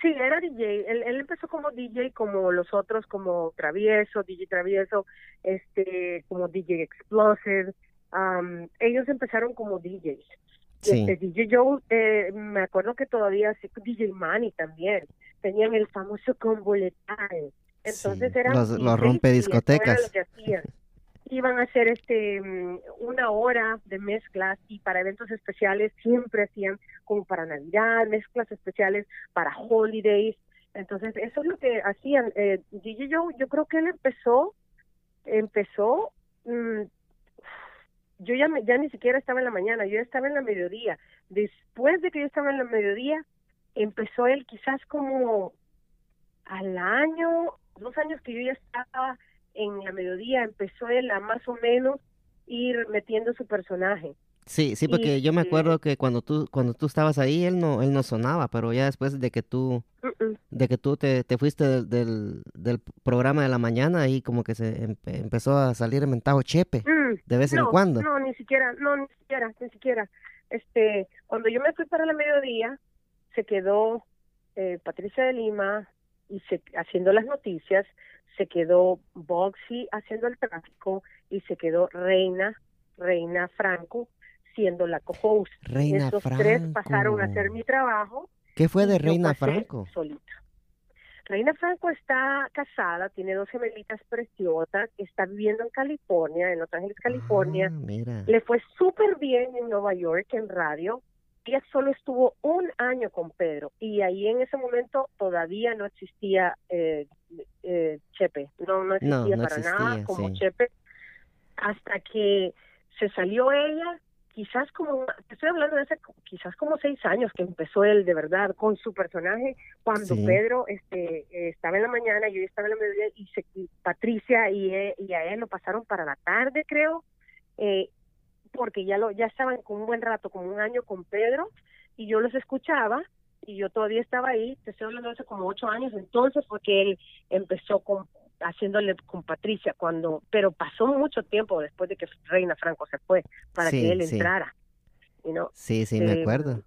Sí, era DJ. Él, él empezó como DJ, como los otros, como Travieso, DJ Travieso, este, como DJ Explosive. Am, ellos empezaron como DJs. Sí. Este, DJ Joe, eh, me acuerdo que todavía, DJ Manny también, tenían el famoso combo letal. Entonces Sí, eran los- los lo que hacían. Iban a hacer este mm, una hora de mezclas y para eventos especiales siempre hacían como para Navidad, mezclas especiales para holidays. Entonces eso es lo que hacían. Eh, DJ Joe, yo creo que él empezó, empezó mm, yo ya, me- ya ni siquiera estaba en la mañana, yo ya estaba en la mediodía. Después de que yo estaba en la mediodía, empezó él quizás como al año, dos años que yo ya estaba en la mediodía, empezó él a más o menos ir metiendo su personaje. Sí, sí, porque yo me acuerdo que cuando tú, cuando tú estabas ahí, él no, él no sonaba, pero ya después de que tú, de que tú te, te fuiste del, del, del programa de la mañana, ahí como que se empe- empezó a salir el mentado Chepe, Mm, de vez en cuando. No, ni siquiera, no, ni siquiera, ni siquiera. Este, cuando yo me fui para la mediodía, se quedó eh, Patricia de Lima y se, haciendo las noticias, se quedó Boxy haciendo el tráfico y se quedó Reina, Reina Franco siendo la co-host. Reina tres Franco. pasaron a hacer mi trabajo. ¿Qué fue de Reina Franco? Solita. Reina Franco está casada, tiene dos gemelitas preciosas, está viviendo en California, en Los Ángeles, California. Ah, mira. Le fue súper bien en Nueva York, en radio. Ella solo estuvo un año con Pedro y ahí en ese momento todavía no existía eh, eh, Chepe, no, no existía no para nada como sí. Chepe hasta que se salió ella, quizás como, te estoy hablando de hace quizás como seis años que empezó él de verdad con su personaje, cuando Sí. Pedro este estaba en la mañana, yo estaba en la mediodía y, se, y Patricia y, e- y a él lo pasaron para la tarde creo, eh, porque ya lo ya estaban con un buen rato, como un año con Pedro y yo los escuchaba y yo todavía estaba ahí, te estoy hablando hace como ocho años, entonces porque él empezó con haciéndole con Patricia cuando pero pasó mucho tiempo después de que Reina Franco se fue para Sí, que él sí. entrara you know? Sí, sí, me eh, acuerdo.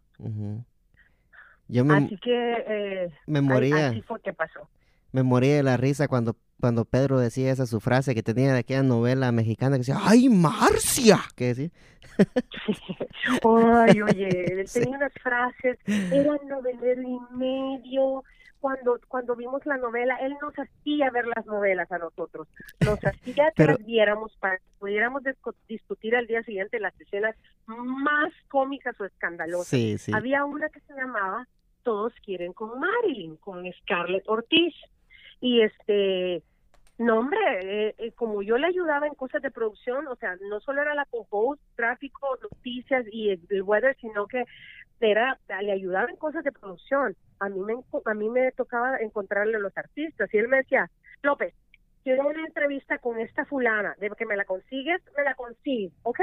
Yo me, así que eh, me ahí- moría, así fue que pasó me moría de la risa cuando, cuando Pedro decía esa su frase que tenía de aquella novela mexicana que decía, ¡ay, Marcia! ¿Qué decía? Ay, oye, él Sí. tenía unas frases, era novelero y medio. Cuando, cuando vimos la novela, él nos hacía ver las novelas a nosotros, nos hacía que Pero- las viéramos para que pudiéramos discu- discutir al día siguiente las escenas más cómicas o escandalosas. Sí, sí. Había una que se llamaba Todos quieren con Marilyn, con Scarlett Ortiz. Y este, no hombre, eh, eh, como yo le ayudaba en cosas de producción, o sea, no solo era la co-host, tráfico, noticias y el, weather, sino que era, le ayudaba en cosas de producción. A mí me, a mí me tocaba encontrarle a los artistas y él me decía, López, quiero una entrevista con esta fulana, de que me la consigues, me la consigues, ¿ok?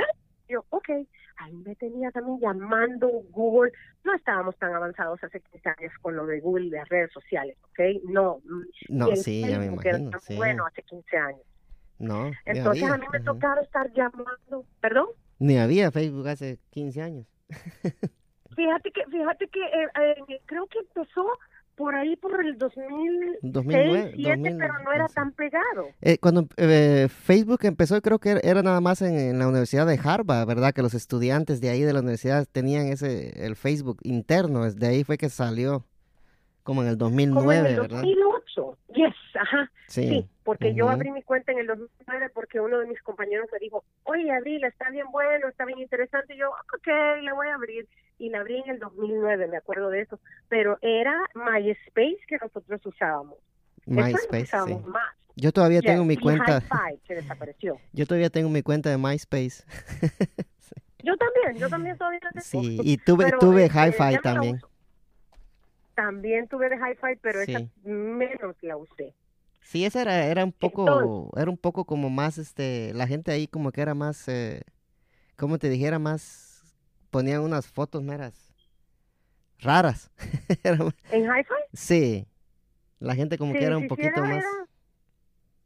Yo, ok. Ahí me tenía también llamando Google. No estábamos tan avanzados hace 15 años con lo de Google las redes sociales, ¿ok? No. No, sí, ya me era imagino, sí. Bueno, hace 15 años. No, Entonces había, a mí me ujú. tocaba estar llamando, ¿perdón? Ni había Facebook hace 15 años. Fíjate que, fíjate que eh, eh, creo que empezó por ahí por el 2006, 2009, 2007, pero no era 2011. tan pegado. Eh, cuando eh, Facebook empezó, creo que era- nada más en, en la Universidad de Harvard, ¿verdad? Que los estudiantes de ahí de la universidad tenían ese, el Facebook interno, de ahí fue que salió. Como en el como 2009, en el ¿verdad? 2008. Yes, ajá. Sí. Sí, porque yo Ujú. abrí mi cuenta en el 2009 porque uno de mis compañeros me dijo, oye, Abril, está bien bueno, está bien interesante. Y yo, ok, le voy a abrir. Y la abrí en el 2009, me acuerdo de eso. Pero era MySpace que nosotros usábamos. MySpace, sí. usábamos más. Yo todavía Yes, tengo mi cuenta, que desapareció. yo todavía tengo mi cuenta de MySpace. Yo también, yo también todavía la tengo. Sí, y tuve, Pero, tuve Hi-Fi la también. También tuve de Hi-Fi, pero esa menos la usé. Sí, esa era, era un poco, Entonces- era un poco como más, este, la gente ahí como que era más, eh, ¿cómo te dijera? Más, ponían unas fotos meras raras. ¿En Hi-Fi? sí, la gente como Sí, que era un poquito era- más, era-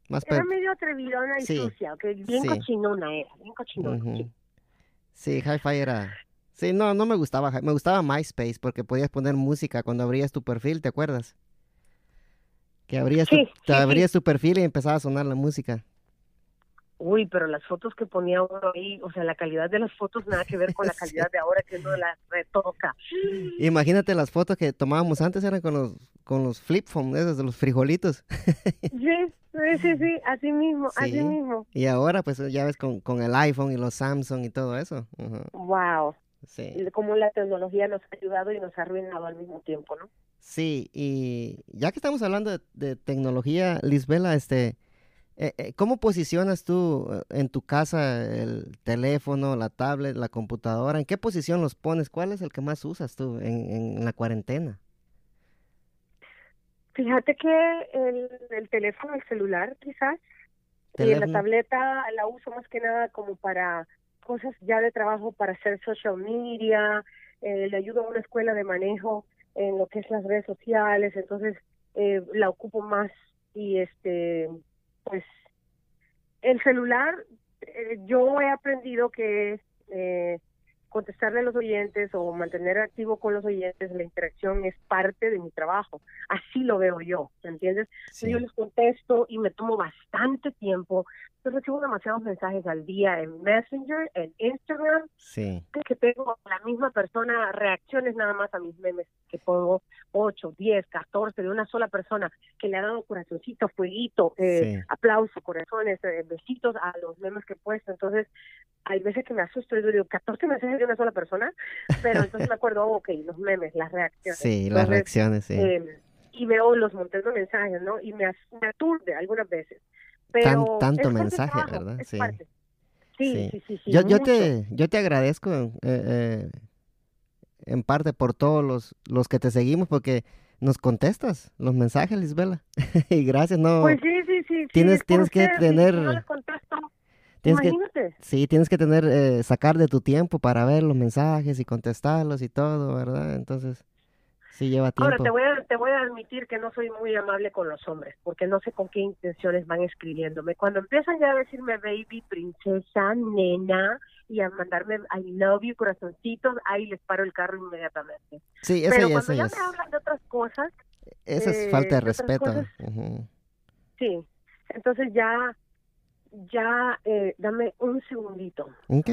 más, Era medio atrevidona y Sí, sucia, que bien sí. cochinona era, bien cochinona. Sí. Sí, Hi-Fi era, sí, no, no me gustaba, me gustaba MySpace porque podías poner música cuando abrías tu perfil, ¿te acuerdas? Que abrías, tu, te abrías tu perfil y empezaba a sonar la música. Uy, pero las fotos que ponía uno ahí, o sea, la calidad de las fotos nada que ver con la calidad de ahora que uno las retoca. Imagínate las fotos que tomábamos antes eran con los con los flip phone, esos de los frijolitos. Sí, sí, sí, sí, así mismo, así Sí. mismo. Y ahora pues ya ves con, con el iPhone y los Samsung y todo eso. Ujú, Wow, Sí. cómo la tecnología nos ha ayudado y nos ha arruinado al mismo tiempo, ¿no? Sí, y ya que estamos hablando de, de tecnología, Lisbela, este, ¿cómo posicionas tú eh, en tu casa el teléfono, la tablet, la computadora? ¿En qué posición los pones? ¿Cuál es el que más usas tú en, en la cuarentena? Fíjate que el, el teléfono, el celular quizás, y la Teléfono. tableta la uso más que nada como para cosas ya de trabajo, para hacer social media, eh, le ayudo a una escuela de manejo en lo que es las redes sociales, entonces eh, la ocupo más y este, pues el celular, eh, yo he aprendido que eh, contestarle a los oyentes o mantener activo con los oyentes, la interacción es parte de mi trabajo. Así lo veo yo, ¿me entiendes? Sí. Yo les contesto y me tomo bastante tiempo. Yo recibo demasiados mensajes al día en Messenger, en Instagram, Sí. que tengo la misma persona reacciones nada más a mis memes, que pongo 8, 10, 14 de una sola persona que le ha dado corazoncito, fueguito, eh, Sí. aplauso, corazones, eh, besitos a los memes que he puesto. Entonces, hay veces que me asusto y digo, 14 mensajes de una sola persona, pero entonces me acuerdo, oh, ok, los memes, las reacciones. Sí, las reacciones, sí. eh, y veo los montones de mensajes, ¿no? Y me, me aturde algunas veces. Tan- Pero tanto parte del mensaje, trabajo, ¿verdad? Sí. Sí, Sí. sí, sí, sí, Yo, yo te, yo te agradezco eh, eh, en parte por todos los, los que te seguimos porque nos contestas los mensajes, Lisbela. y gracias, no. Pues sí, sí, sí. Tienes- tienes que tener- si no les contesto, tienes que, imagínate. sí, tienes que tener, eh, sacar de tu tiempo para ver los mensajes y contestarlos y todo, ¿verdad? Entonces, sí lleva Ahora, te voy, a, te voy a admitir que no soy muy amable con los hombres, porque no sé con qué intenciones van escribiéndome. Cuando empiezan ya a decirme baby, princesa, nena, y a mandarme I love you, corazoncitos, ahí les paro el carro inmediatamente. Sí, eso Pero ya, cuando eso ya ya me es, hablan de otras cosas, esa es eh, falta de respeto. cosas, sí. Entonces ya, ya, eh, dame un segundito. Ok.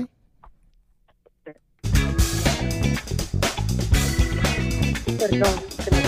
Perdón, se me-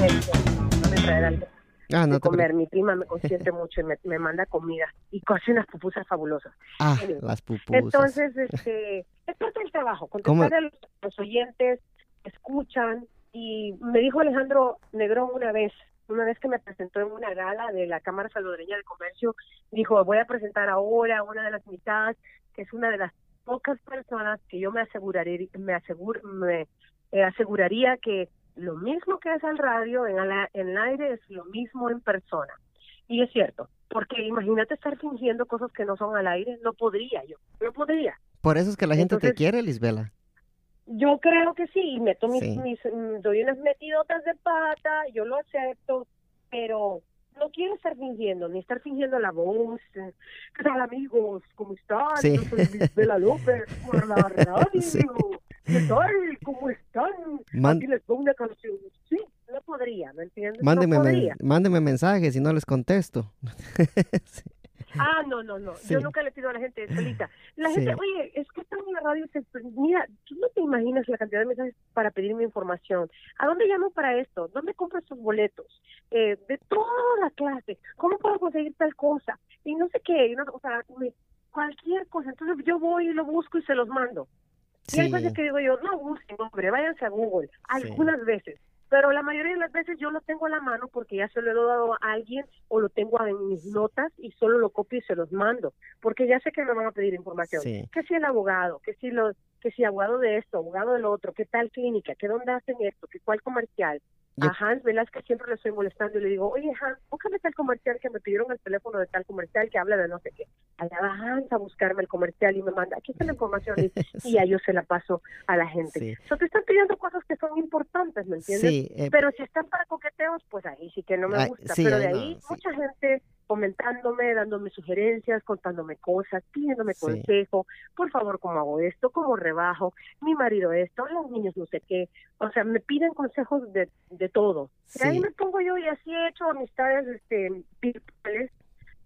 me- me traer algo. Ah, no de te comer. Mi prima me consiente mucho y me, me manda comida y hace unas pupusas fabulosas. Ah, las pupusas. Entonces, este, es parte del trabajo, contestar a los, los oyentes, escuchan. Y me dijo Alejandro Negrón una vez, una vez que me presentó en una gala de la Cámara Salvadoreña de Comercio, dijo, voy a presentar ahora una de las mitades, que es una de las pocas personas que yo me aseguraría, me asegur, me eh, aseguraría que lo mismo que es al radio, en, ala- en el aire, es lo mismo en persona. Y es cierto, porque imagínate estar fingiendo cosas que no son al aire, no podría yo, no podría. Por eso es que la gente te quiere, Lisbela. Yo creo que sí, y meto mis, Sí. mis, mm, doy unas metidotas de pata, yo lo acepto, pero no quiero estar fingiendo, ni estar fingiendo la voz. eh, ¿Qué tal amigos? ¿Cómo están? Sí. Yo soy Lisbela López por la radio. Sí. ¿Qué tal? ¿Cómo están? Man- Aquí les pongo una canción. Sí, no podría, ¿me entiendes? Mándeme, no men- mándeme mensajes y no les contesto. Sí. Ah, no, no, no. Sí. Yo nunca le pido a la gente solita. La Sí. gente, oye, es que están la radio, mira, tú no te imaginas la cantidad de mensajes para pedirme información. ¿A dónde llamo para esto? ¿Dónde compro estos boletos? Eh, de toda la clase. ¿Cómo puedo conseguir tal cosa? Y no sé qué, o sea, cualquier cosa. Entonces yo voy y lo busco y se los mando. Y hay veces que digo yo, no busquen, hombre, váyanse a Google. Algunas veces pero la mayoría de las veces yo lo tengo a la mano porque ya se lo he dado a alguien o lo tengo en mis notas y solo lo copio y se los mando, porque ya sé que me van a pedir información. Que si el abogado, que si lo que si abogado de esto, abogado del otro, qué tal clínica, que dónde hacen esto, que cuál comercial, a Hans Velázquez siempre le estoy molestando y le digo, oye Hans, búscame tal comercial que me pidieron el teléfono de tal comercial que habla de no sé qué. Allá va Hans a buscarme el comercial y me manda, aquí está la información y, ya yo se la paso a la gente. Sí. te están pidiendo cosas que son importantes, ¿me entiendes? Eh, Pero si están para coqueteos, pues ahí sí que no me gusta. Pero de ahí mucha gente comentándome, dándome sugerencias, contándome cosas, pidiéndome consejo, por favor, ¿cómo hago esto? ¿Cómo rebajo? Mi marido esto, los niños no sé qué. O sea, me piden consejos de, de todo. Y ahí me pongo yo y así he hecho amistades este, virtuales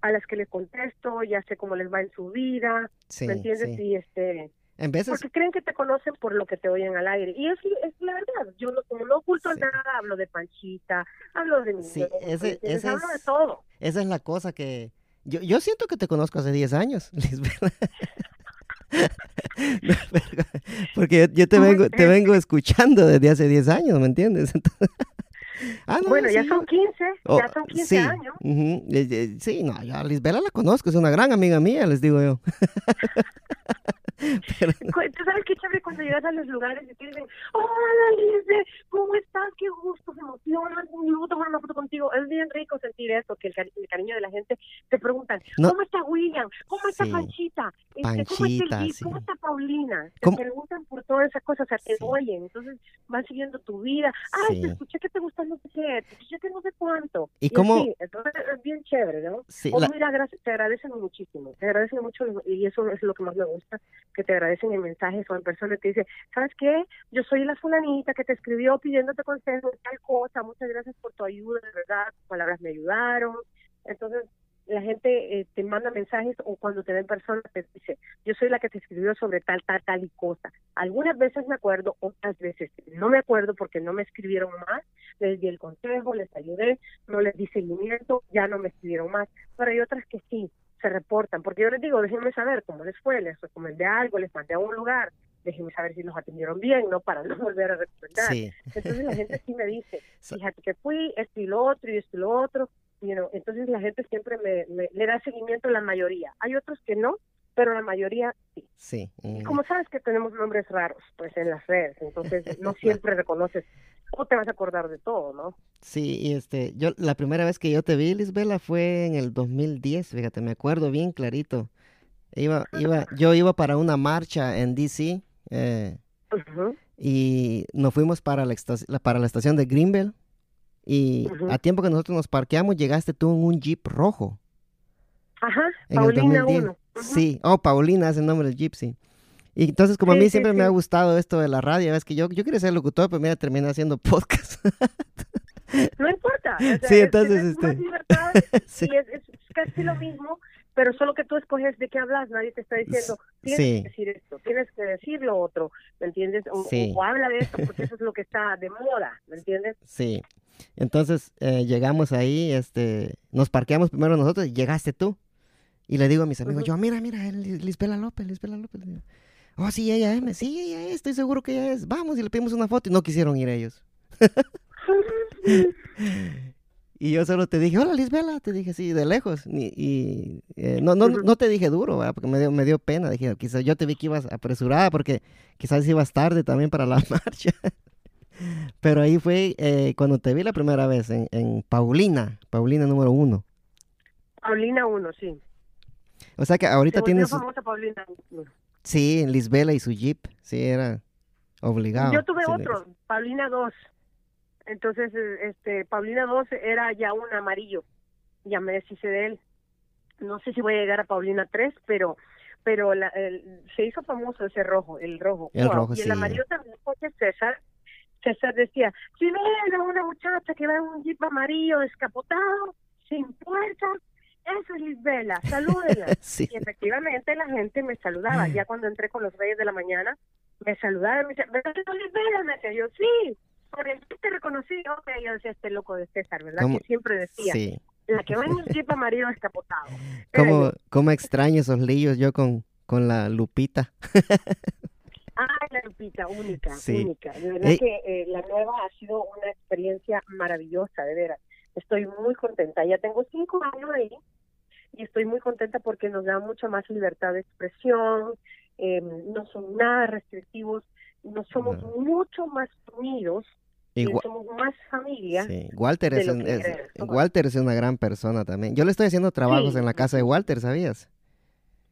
a las que les contesto, ya sé cómo les va en su vida, ¿me entiendes? Y este porque creen que te conocen por lo que te oyen al aire. Y es, es la verdad. Yo no, como no oculto nada, hablo de Panchita, hablo de mi sí, ese, hablo de todo. Esa es la cosa que... Yo, yo siento que te conozco hace 10 años, Lisbeth. Porque yo, te vengo te vengo escuchando desde hace 10 años, ¿me entiendes? ah, no, bueno, ya son 15, ya son 15 sí, años. Sí, no, yo a Lisbela la conozco, es una gran amiga mía, les digo yo. Tú sabes qué chévere cuando llegas a los lugares y te dicen, hola Lice, ¿cómo estás? Qué gusto, se emocionan, luego tomar una foto contigo. Es bien rico sentir eso, que el, cariño de la gente te preguntan, ¿cómo está William? ¿Cómo está Panchita? Este, ¿Cómo está el ¿Cómo está Paulina? Te preguntan por todas esas cosas, o sea, te oyen, entonces van siguiendo tu vida. Ay, te escuché que te gusta no sé qué, te escuché que no sé cuánto. ¿Y, cómo? entonces es bien chévere, ¿no? Sí, o mira, te agradecen muchísimo, te agradecen mucho y eso es lo que más me gusta que te agradecen en mensajes o en personas que dicen, ¿sabes qué? Yo soy la fulanita que te escribió pidiéndote consejo de tal cosa, muchas gracias por tu ayuda, de verdad, tus palabras me ayudaron. Entonces, la gente eh, te manda mensajes o cuando te ven personas te dice, yo soy la que te escribió sobre tal, tal, tal y cosa. Algunas veces me acuerdo, otras veces no me acuerdo porque no me escribieron más, les di el consejo, les ayudé, no les di seguimiento, ya no me escribieron más, pero hay otras que sí, se reportan, porque yo les digo, déjenme saber cómo les fue, les recomendé algo, les mandé a un lugar, déjenme saber si los atendieron bien, ¿no? Para no volver a recomendar. Entonces la gente sí me dice, fíjate que fui, esto y lo otro, y esto y lo otro, you entonces la gente siempre me, le da seguimiento a la mayoría. Hay otros que no, pero la mayoría sí. Sí. Y como sabes que tenemos nombres raros, pues en las redes, entonces no siempre reconoces o te vas a acordar de todo, ¿no? Sí, y este, yo la primera vez que yo te vi, Lisbela, fue en el 2010, fíjate, me acuerdo bien clarito. Iba, iba, yo iba para una marcha en DC eh, y nos fuimos para la, para la estación de Greenville y a tiempo que nosotros nos parqueamos llegaste tú en un jeep rojo. Ajá, Paulina 1. Sí, oh, Paulina es el nombre del jeep, sí. Y entonces, como a mí siempre me ha gustado esto de la radio, es que yo, yo quería ser locutor, pero mira, terminé haciendo podcast. no importa. sí, entonces, es, este... sí. es, es, casi lo mismo, pero solo que tú escoges de qué hablas, nadie te está diciendo, tienes que decir esto, tienes que decir lo otro, ¿me entiendes? O, o, habla de esto, porque eso es lo que está de moda, ¿me entiendes? Sí. Entonces, eh, llegamos ahí, este, nos parqueamos primero nosotros y llegaste tú. Y le digo a mis amigos, yo, mira, mira, Lisbela López, Lisbela López. Oh, sí, ella es, sí, ella es, estoy seguro que ella es. Vamos y le pedimos una foto y no quisieron ir ellos. y yo solo te dije, hola Lisbela, te dije sí, de lejos. Y, eh, no, no, no te dije duro, porque me dio, me dio pena. Dije, quizás yo te vi que ibas apresurada porque quizás ibas tarde también para la marcha. Pero ahí fue eh, cuando te vi la primera vez en, en Paulina, Paulina número uno. Paulina uno, sí. O sea que ahorita tienes... famosa Paulina. Sí, Lisbela y su Jeep, sí, era obligado. Yo tuve otro, Paulina 2. Entonces, este, Paulina 2 era ya un amarillo. Ya me deshice de él. No sé si voy a llegar a Paulina 3, pero pero la, se hizo famoso ese rojo, el rojo. El rojo, y el amarillo también porque César, César decía, si ven a una muchacha que va en un jeep amarillo descapotado, sin puertas, esa es Lisbela, salúdenla. Sí. Y efectivamente la gente me saludaba. Ya cuando entré con los Reyes de la Mañana, me saludaban, me decían, ¿verdad que Lisbela? Me decía yo, sí, por el que te reconocí. Ok, yo decía, este loco de César, ¿verdad? ¿Cómo? Que siempre decía, Sí. la que va en el jeep amarillo escapotado. ¿Cómo, cómo extraño esos líos yo con, con la Lupita? Ay, la Lupita, única, Sí. única. De verdad Eh. que eh, la nueva ha sido una experiencia maravillosa, de veras. Estoy muy contenta. Ya tengo cinco años ahí y estoy muy contenta porque nos da mucha más libertad de expresión, eh, no son nada restrictivos, nos somos No. mucho más unidos y somos más familia. sí, Walter, es, una gran persona también. Yo le estoy haciendo trabajos Sí. en la casa de Walter, ¿sabías?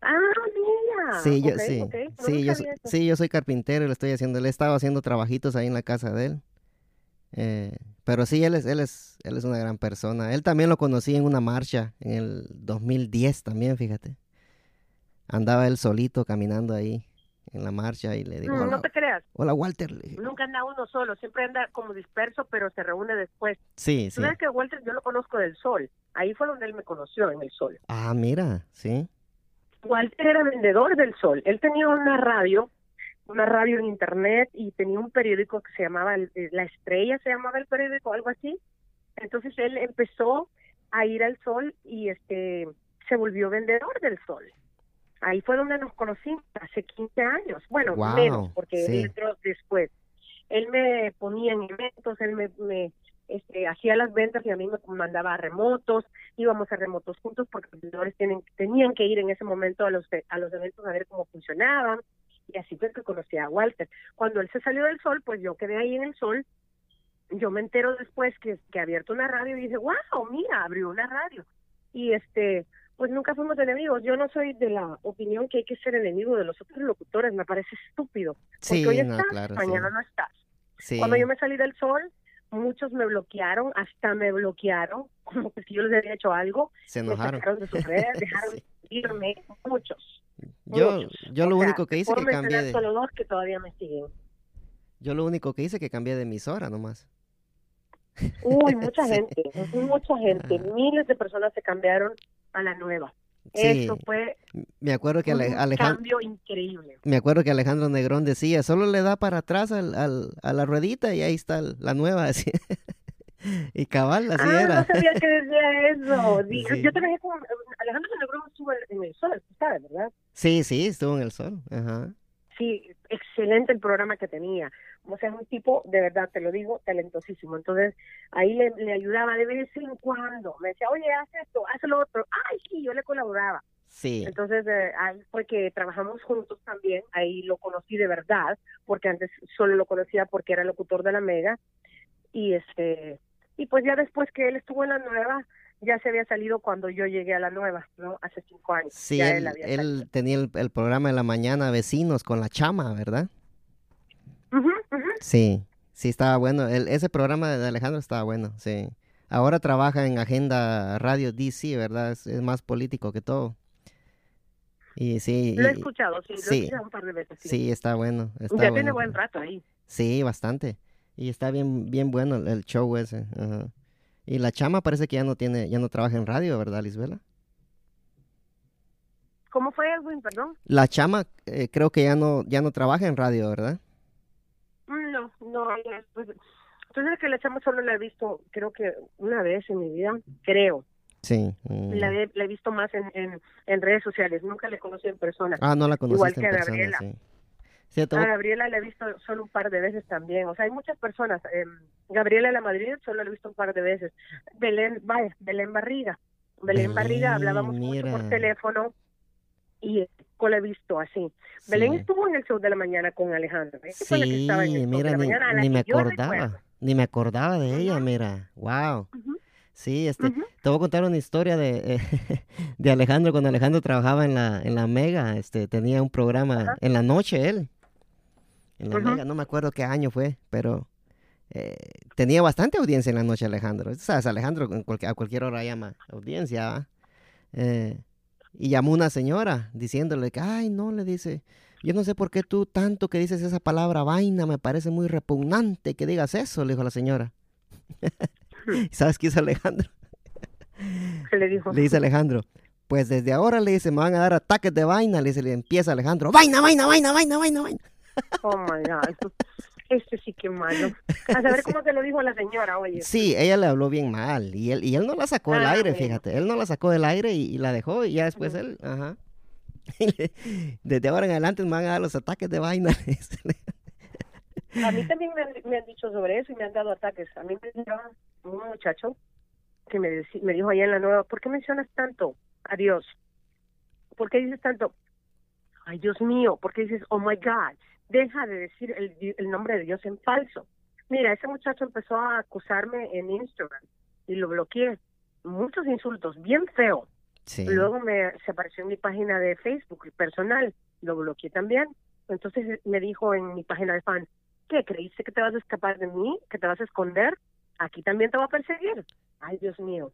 Ah, mira. Sí, yo, sí. No, yo, sí, yo soy carpintero y le estoy haciendo, le he estado haciendo trabajitos ahí en la casa de él. Eh, pero sí, él es, él es, él es una gran persona. Él también lo conocí en una marcha en el 2010 también, fíjate. Andaba él solito caminando ahí en la marcha y le digo, hola, no te creas, hola Walter. nunca anda uno solo, siempre anda como disperso, pero se reúne después. Sí, Tú sí. sabes que Walter yo lo conozco del Sol. Ahí fue donde él me conoció, en el Sol. Ah, mira, sí. Walter era vendedor del Sol. Él tenía una radio, una radio en internet y tenía un periódico que se llamaba eh, La Estrella, se llamaba el periódico, algo así. Entonces él empezó a ir al Sol y este se volvió vendedor del Sol. Ahí fue donde nos conocimos hace 15 años. Bueno, menos, porque sí. él entró después. Él me ponía en eventos, él me, me este, hacía las ventas y a mí me mandaba a remotos, íbamos a remotos juntos porque los vendedores tienen, tenían que ir en ese momento a los, a los eventos a ver cómo funcionaban y así fue que conocí a Walter. Cuando él se salió del sol, pues yo quedé ahí en el sol, yo me entero después que, que ha abierto una radio y dije, wow, mira, abrió una radio. Y este, pues nunca fuimos enemigos. Yo no soy de la opinión que hay que ser enemigo de los otros locutores, me parece estúpido. Porque Sí, hoy no, estás, claro, sí. mañana no estás. Sí. Cuando yo me salí del sol, muchos me bloquearon, hasta me bloquearon, como que si yo les había hecho algo, Se me enojaron. sacaron de sus redes, dejaron de seguirme, muchos. Yo, muchos. yo lo O sea, único que hice que cambié de, solo dos que todavía me siguen. yo lo único que hice que cambié de emisora nomás. Uy, mucha Sí. gente, mucha gente, Ajá. miles de personas se cambiaron a la nueva. Sí, Eso fue me acuerdo que un Alejandro, cambio increíble. me acuerdo que Alejandro Negrón decía, solo le da para atrás al, al- a la ruedita y ahí está la nueva, así. y cabal, así ah, era. no sabía que decía eso. Sí. Yo trabajé con Alejandro Negrón estuvo en el sol, sabes, ¿verdad? Sí, sí, estuvo en el sol. Ajá. Sí, excelente el programa que tenía. O sea, un tipo, de verdad, te lo digo, talentosísimo. Entonces, ahí le, le ayudaba de vez en cuando. Me decía, oye, haz esto, haz lo otro. Ay, sí, yo le colaboraba. Sí, Entonces, eh, ahí fue que trabajamos juntos también. Ahí lo conocí de verdad, porque antes solo lo conocía porque era locutor de la Mega. Y este y pues ya después que él estuvo en la nueva, ya se había salido cuando yo llegué a la nueva, ¿no? Hace cinco años. sí, ya él, tenía el, el programa de la mañana Vecinos con la chama, ¿verdad? Ujú. Sí, sí estaba bueno. El, ese programa de Alejandro estaba bueno, sí. Ahora trabaja en Agenda Radio DC, ¿verdad? Es, es más político que todo. Y sí, Lo he y- escuchado, sí, lo sí. he escuchado un par de veces. Sí, sí, está bueno. Está ya tiene buen rato ahí. Sí, bastante. Y está bien, bien bueno el, el show ese. ajá. Y la chama parece que ya no tiene, ya no trabaja en radio, ¿verdad, Lisbela? ¿Cómo fue, Edwin? Perdón. La chama eh, creo que ya no, ya no trabaja en radio, ¿verdad? Mm, No, no, ya, pues, entonces que la chama solo la he visto, creo que una vez en mi vida, creo. Sí. mm. La, he, la he visto más en, en, en redes sociales, nunca la conocí en persona. Ah, no la que en persona, Gabriela. sí. Sí, A Gabriela la he visto solo un par de veces también. O sea, hay muchas personas. eh, Gabriela de la Madrid solo la he visto un par de veces. Belén, vaya, Belén Barriga. Belén, Barriga, hablábamos mucho por teléfono y eh, la he visto así. Belén sí. estuvo en el show de la mañana con Alejandro. Fue la que Sí, estaba en el mira, de la ni, mañana, a la ni me acordaba, ni me acordaba de ella, mira, wow. Sí, este, te voy a contar una historia de, eh, de Alejandro, cuando Alejandro trabajaba en la, en la Mega, este, tenía un programa en la noche él, en la. Mega, no me acuerdo qué año fue, pero eh, tenía bastante audiencia en la noche Alejandro, sabes, Alejandro a cualquier hora llama audiencia. Eh, y llamó una señora diciéndole que, ay, no, le dice, yo no sé por qué tú tanto que dices esa palabra vaina, me parece muy repugnante que digas eso, le dijo la señora. ¿Y sabes qué hizo Alejandro? ¿Qué le dijo? Le dice Alejandro, pues desde ahora le dice, me van a dar ataques de vaina, le dice, le empieza Alejandro, vaina, vaina, vaina, vaina, vaina, vaina. Oh my God. Este sí que malo. A saber cómo te lo dijo la señora, oye. Sí, ella le habló bien mal y él, y él no la sacó del Ah, aire, bueno. fíjate. Él no la sacó del aire y, y la dejó y ya después él, ajá. Desde ahora en adelante me van a dar los ataques de vaina. A mí también me han, me han dicho sobre eso y me han dado ataques. A mí me dijo un muchacho que me, deci- me dijo allá en la nueva, ¿por qué mencionas tanto a Dios? ¿Por qué dices tanto? Ay, Dios mío, ¿por qué dices, oh my God? Deja de decir el, el nombre de Dios en falso. Mira, ese muchacho empezó a acusarme en Instagram y lo bloqueé. Muchos insultos, bien feo. Sí. Luego me se apareció en mi página de Facebook personal, lo bloqueé también. Entonces me dijo en mi página de fan, ¿qué creíste que te vas a escapar de mí? ¿Que te vas a esconder? Aquí también te va a perseguir. Ay, Dios mío.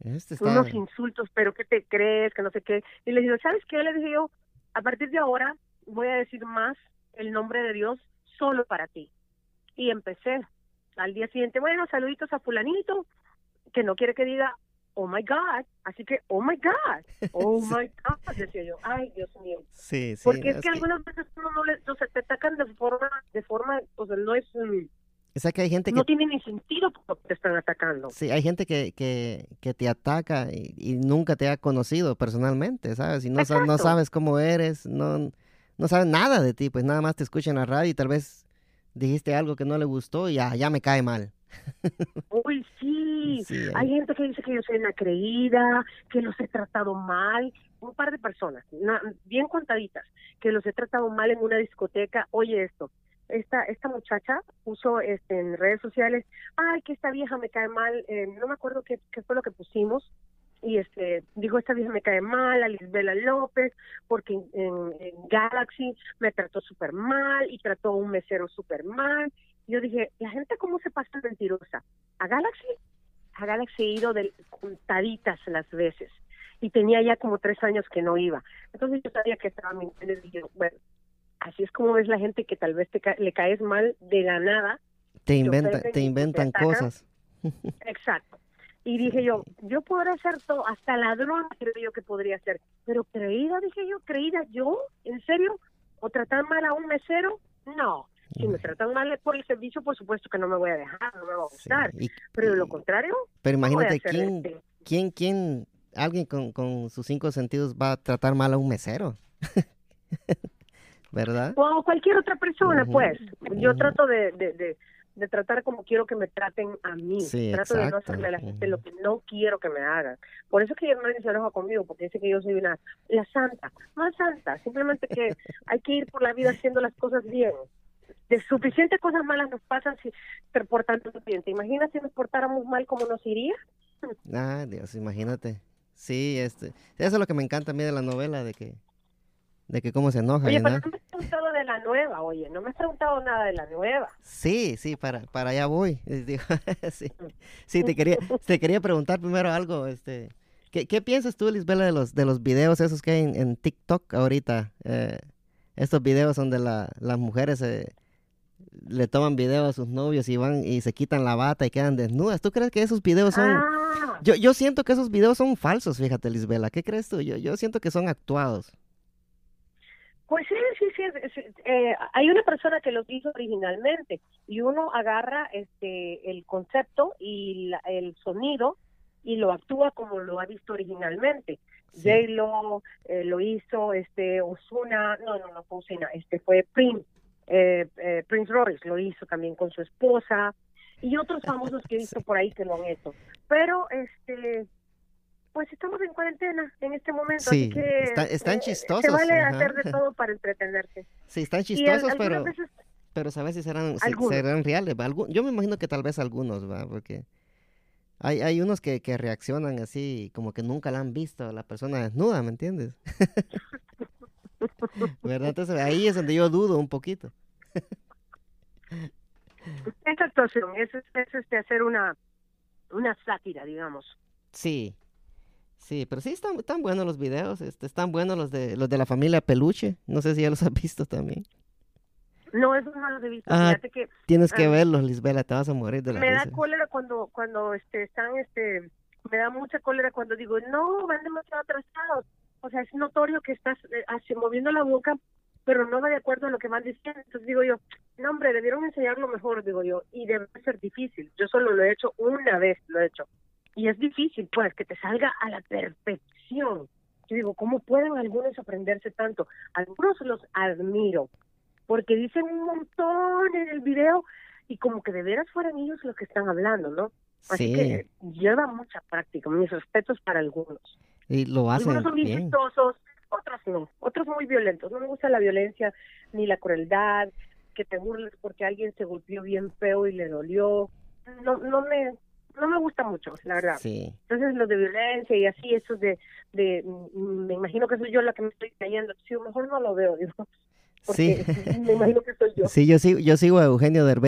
Este está... Unos insultos, pero ¿qué te crees? Que no sé qué. Y le digo, ¿sabes qué? Le dije yo, a partir de ahora voy a decir más el nombre de Dios solo para ti. Y empecé. Al día siguiente, bueno, saluditos a fulanito, que no quiere que diga, oh my God. Así que, oh my God, oh Sí. my God, decía yo, ay, Dios mío. Sí, sí. Porque no, es que algunas veces uno no le, o sea, te atacan de forma, de forma, o sea, no es, mm, O sea que hay gente que... no tiene ni sentido por qué te están atacando. Sí, hay gente que, que, que te ataca y, y nunca te ha conocido personalmente, ¿sabes? Y no, no sabes cómo eres, no, no saben nada de ti, pues nada más te escuchan en la radio y tal vez dijiste algo que no le gustó y ya, ya me cae mal. Uy, sí. Sí, Hay gente que dice que yo soy una creída, que los he tratado mal. Un par de personas, na- bien contaditas, que los he tratado mal en una discoteca. Oye esto, esta esta muchacha puso este, en redes sociales, ay, que esta vieja me cae mal. eh, no me acuerdo qué, qué fue lo que pusimos. Y este dijo, esta vieja me cae mal, a Lisbela López, porque en, en- en Galaxy me trató súper mal y trató a un mesero súper mal. Yo dije, la gente cómo se pasa mentirosa. A Galaxy, a Galaxy he ido de contaditas las veces y tenía ya como tres años que no iba. Entonces yo sabía que estaba mintiendo y dije, bueno, así es como ves la gente que tal vez te ca- le caes mal de la nada. Te, inventa, te inventan cosas. Exacto. Y dije yo, yo podré hacer todo, hasta ladrón creo yo que podría ser, pero creída, dije yo, creída yo, ¿en serio? ¿O tratar mal a un mesero? No. Si me tratan mal por el servicio, por supuesto que no me voy a dejar, no me va a Sí, gustar. y- Pero de lo contrario, pero no imagínate, hacer ¿quién, este, quién, quién, alguien con, con sus cinco sentidos va a tratar mal a un mesero? ¿Verdad? o cualquier otra persona, pues. Yo trato de, de, de, de tratar como quiero que me traten a mí. Sí, trato de no hacerle a la gente lo que no quiero que me hagan. Por eso es que hermana se enoja conmigo, porque dice que yo soy una la santa. No es santa, simplemente que hay que ir por la vida haciendo las cosas bien. De suficientes cosas malas nos pasan si portándonos bien. ¿Te imaginas si nos portáramos mal cómo nos iría? Ah, Dios, imagínate. Sí, este, eso es lo que me encanta a mí de la novela, de que, de que cómo se enoja, Oye, pero ¿verdad? no me has preguntado de la nueva, oye, no me has preguntado nada de la nueva. Sí, sí, para, para allá voy. eh, digo, sí, sí, te quería, te quería preguntar primero algo, este, ¿qué, qué piensas tú, Lisbela, de los, de los videos esos que hay en, en TikTok ahorita? Eh, estos videos donde la, las mujeres eh, le toman video a sus novios y van y se quitan la bata y quedan desnudas. ¿Tú crees que esos videos son... Ah, Yo, yo siento que esos videos son falsos, fíjate, Lisbela. ¿Qué crees tú? Yo, yo siento que son actuados. Pues sí, sí, sí. sí, eh, hay una persona que los hizo originalmente y uno agarra este el concepto y la- el sonido y lo actúa como lo ha visto originalmente. Sí. J-Lo eh, lo hizo, este Osuna, no, no, no fue Ozuna, este fue Prince, eh, eh, Prince Royce lo hizo también con su esposa y otros famosos que he visto por ahí que lo han hecho. Pero este pues estamos en cuarentena en este momento, Sí, así que está- están eh, chistosos, Se vale ajá. hacer de todo para entretenerse. Sí, están al- chistosos, algunas pero... veces Pero sabes si serán, Algunos. serán reales. ¿va? Algu- yo me imagino que tal vez algunos, va, porque hay, hay unos que, que reaccionan así, como que nunca la han visto a la persona desnuda, ¿me entiendes? ¿Verdad? Entonces ahí es donde yo dudo un poquito. esa actuación es, es, es, este, hacer una una sátira, digamos. Sí, sí, pero sí están, están buenos los videos, este, están buenos los de los de la familia Peluche. No sé si ya los has visto también. No, eso no los he visto. Ah, Fíjate que Tienes que Ah. verlos, Lisbela, te vas a morir de la me da cólera cuando cuando este están este me da mucha cólera cuando digo, no, van demasiado atrasados. O sea, es notorio que estás eh, así, moviendo la boca, pero no va de acuerdo a lo que van diciendo. Entonces digo yo, no, hombre, debieron enseñarlo mejor, digo yo, y debe ser difícil. Yo solo lo he hecho una vez, lo he hecho. Y es difícil, pues, que te salga a la perfección. Yo digo, ¿cómo pueden algunos aprenderse tanto? Algunos los admiro, porque dicen un montón en el video y como que de veras fueran ellos los que están hablando, ¿no? Así que lleva mucha práctica, mis respetos para algunos. Y lo hacen Algunos son bien, chistosos, otros no, otros muy violentos. No me gusta la violencia ni la crueldad, que te burles porque alguien se golpeó bien feo y le dolió. No, no me, no me gusta mucho, la verdad. Sí. Entonces, lo de violencia y así, eso de, de, mm, me imagino que soy yo la que me estoy cayendo. Sí, mejor no lo veo, digo. Porque Sí. me imagino que soy yo. Sí, yo sigo, yo sigo a Eugenio Derbez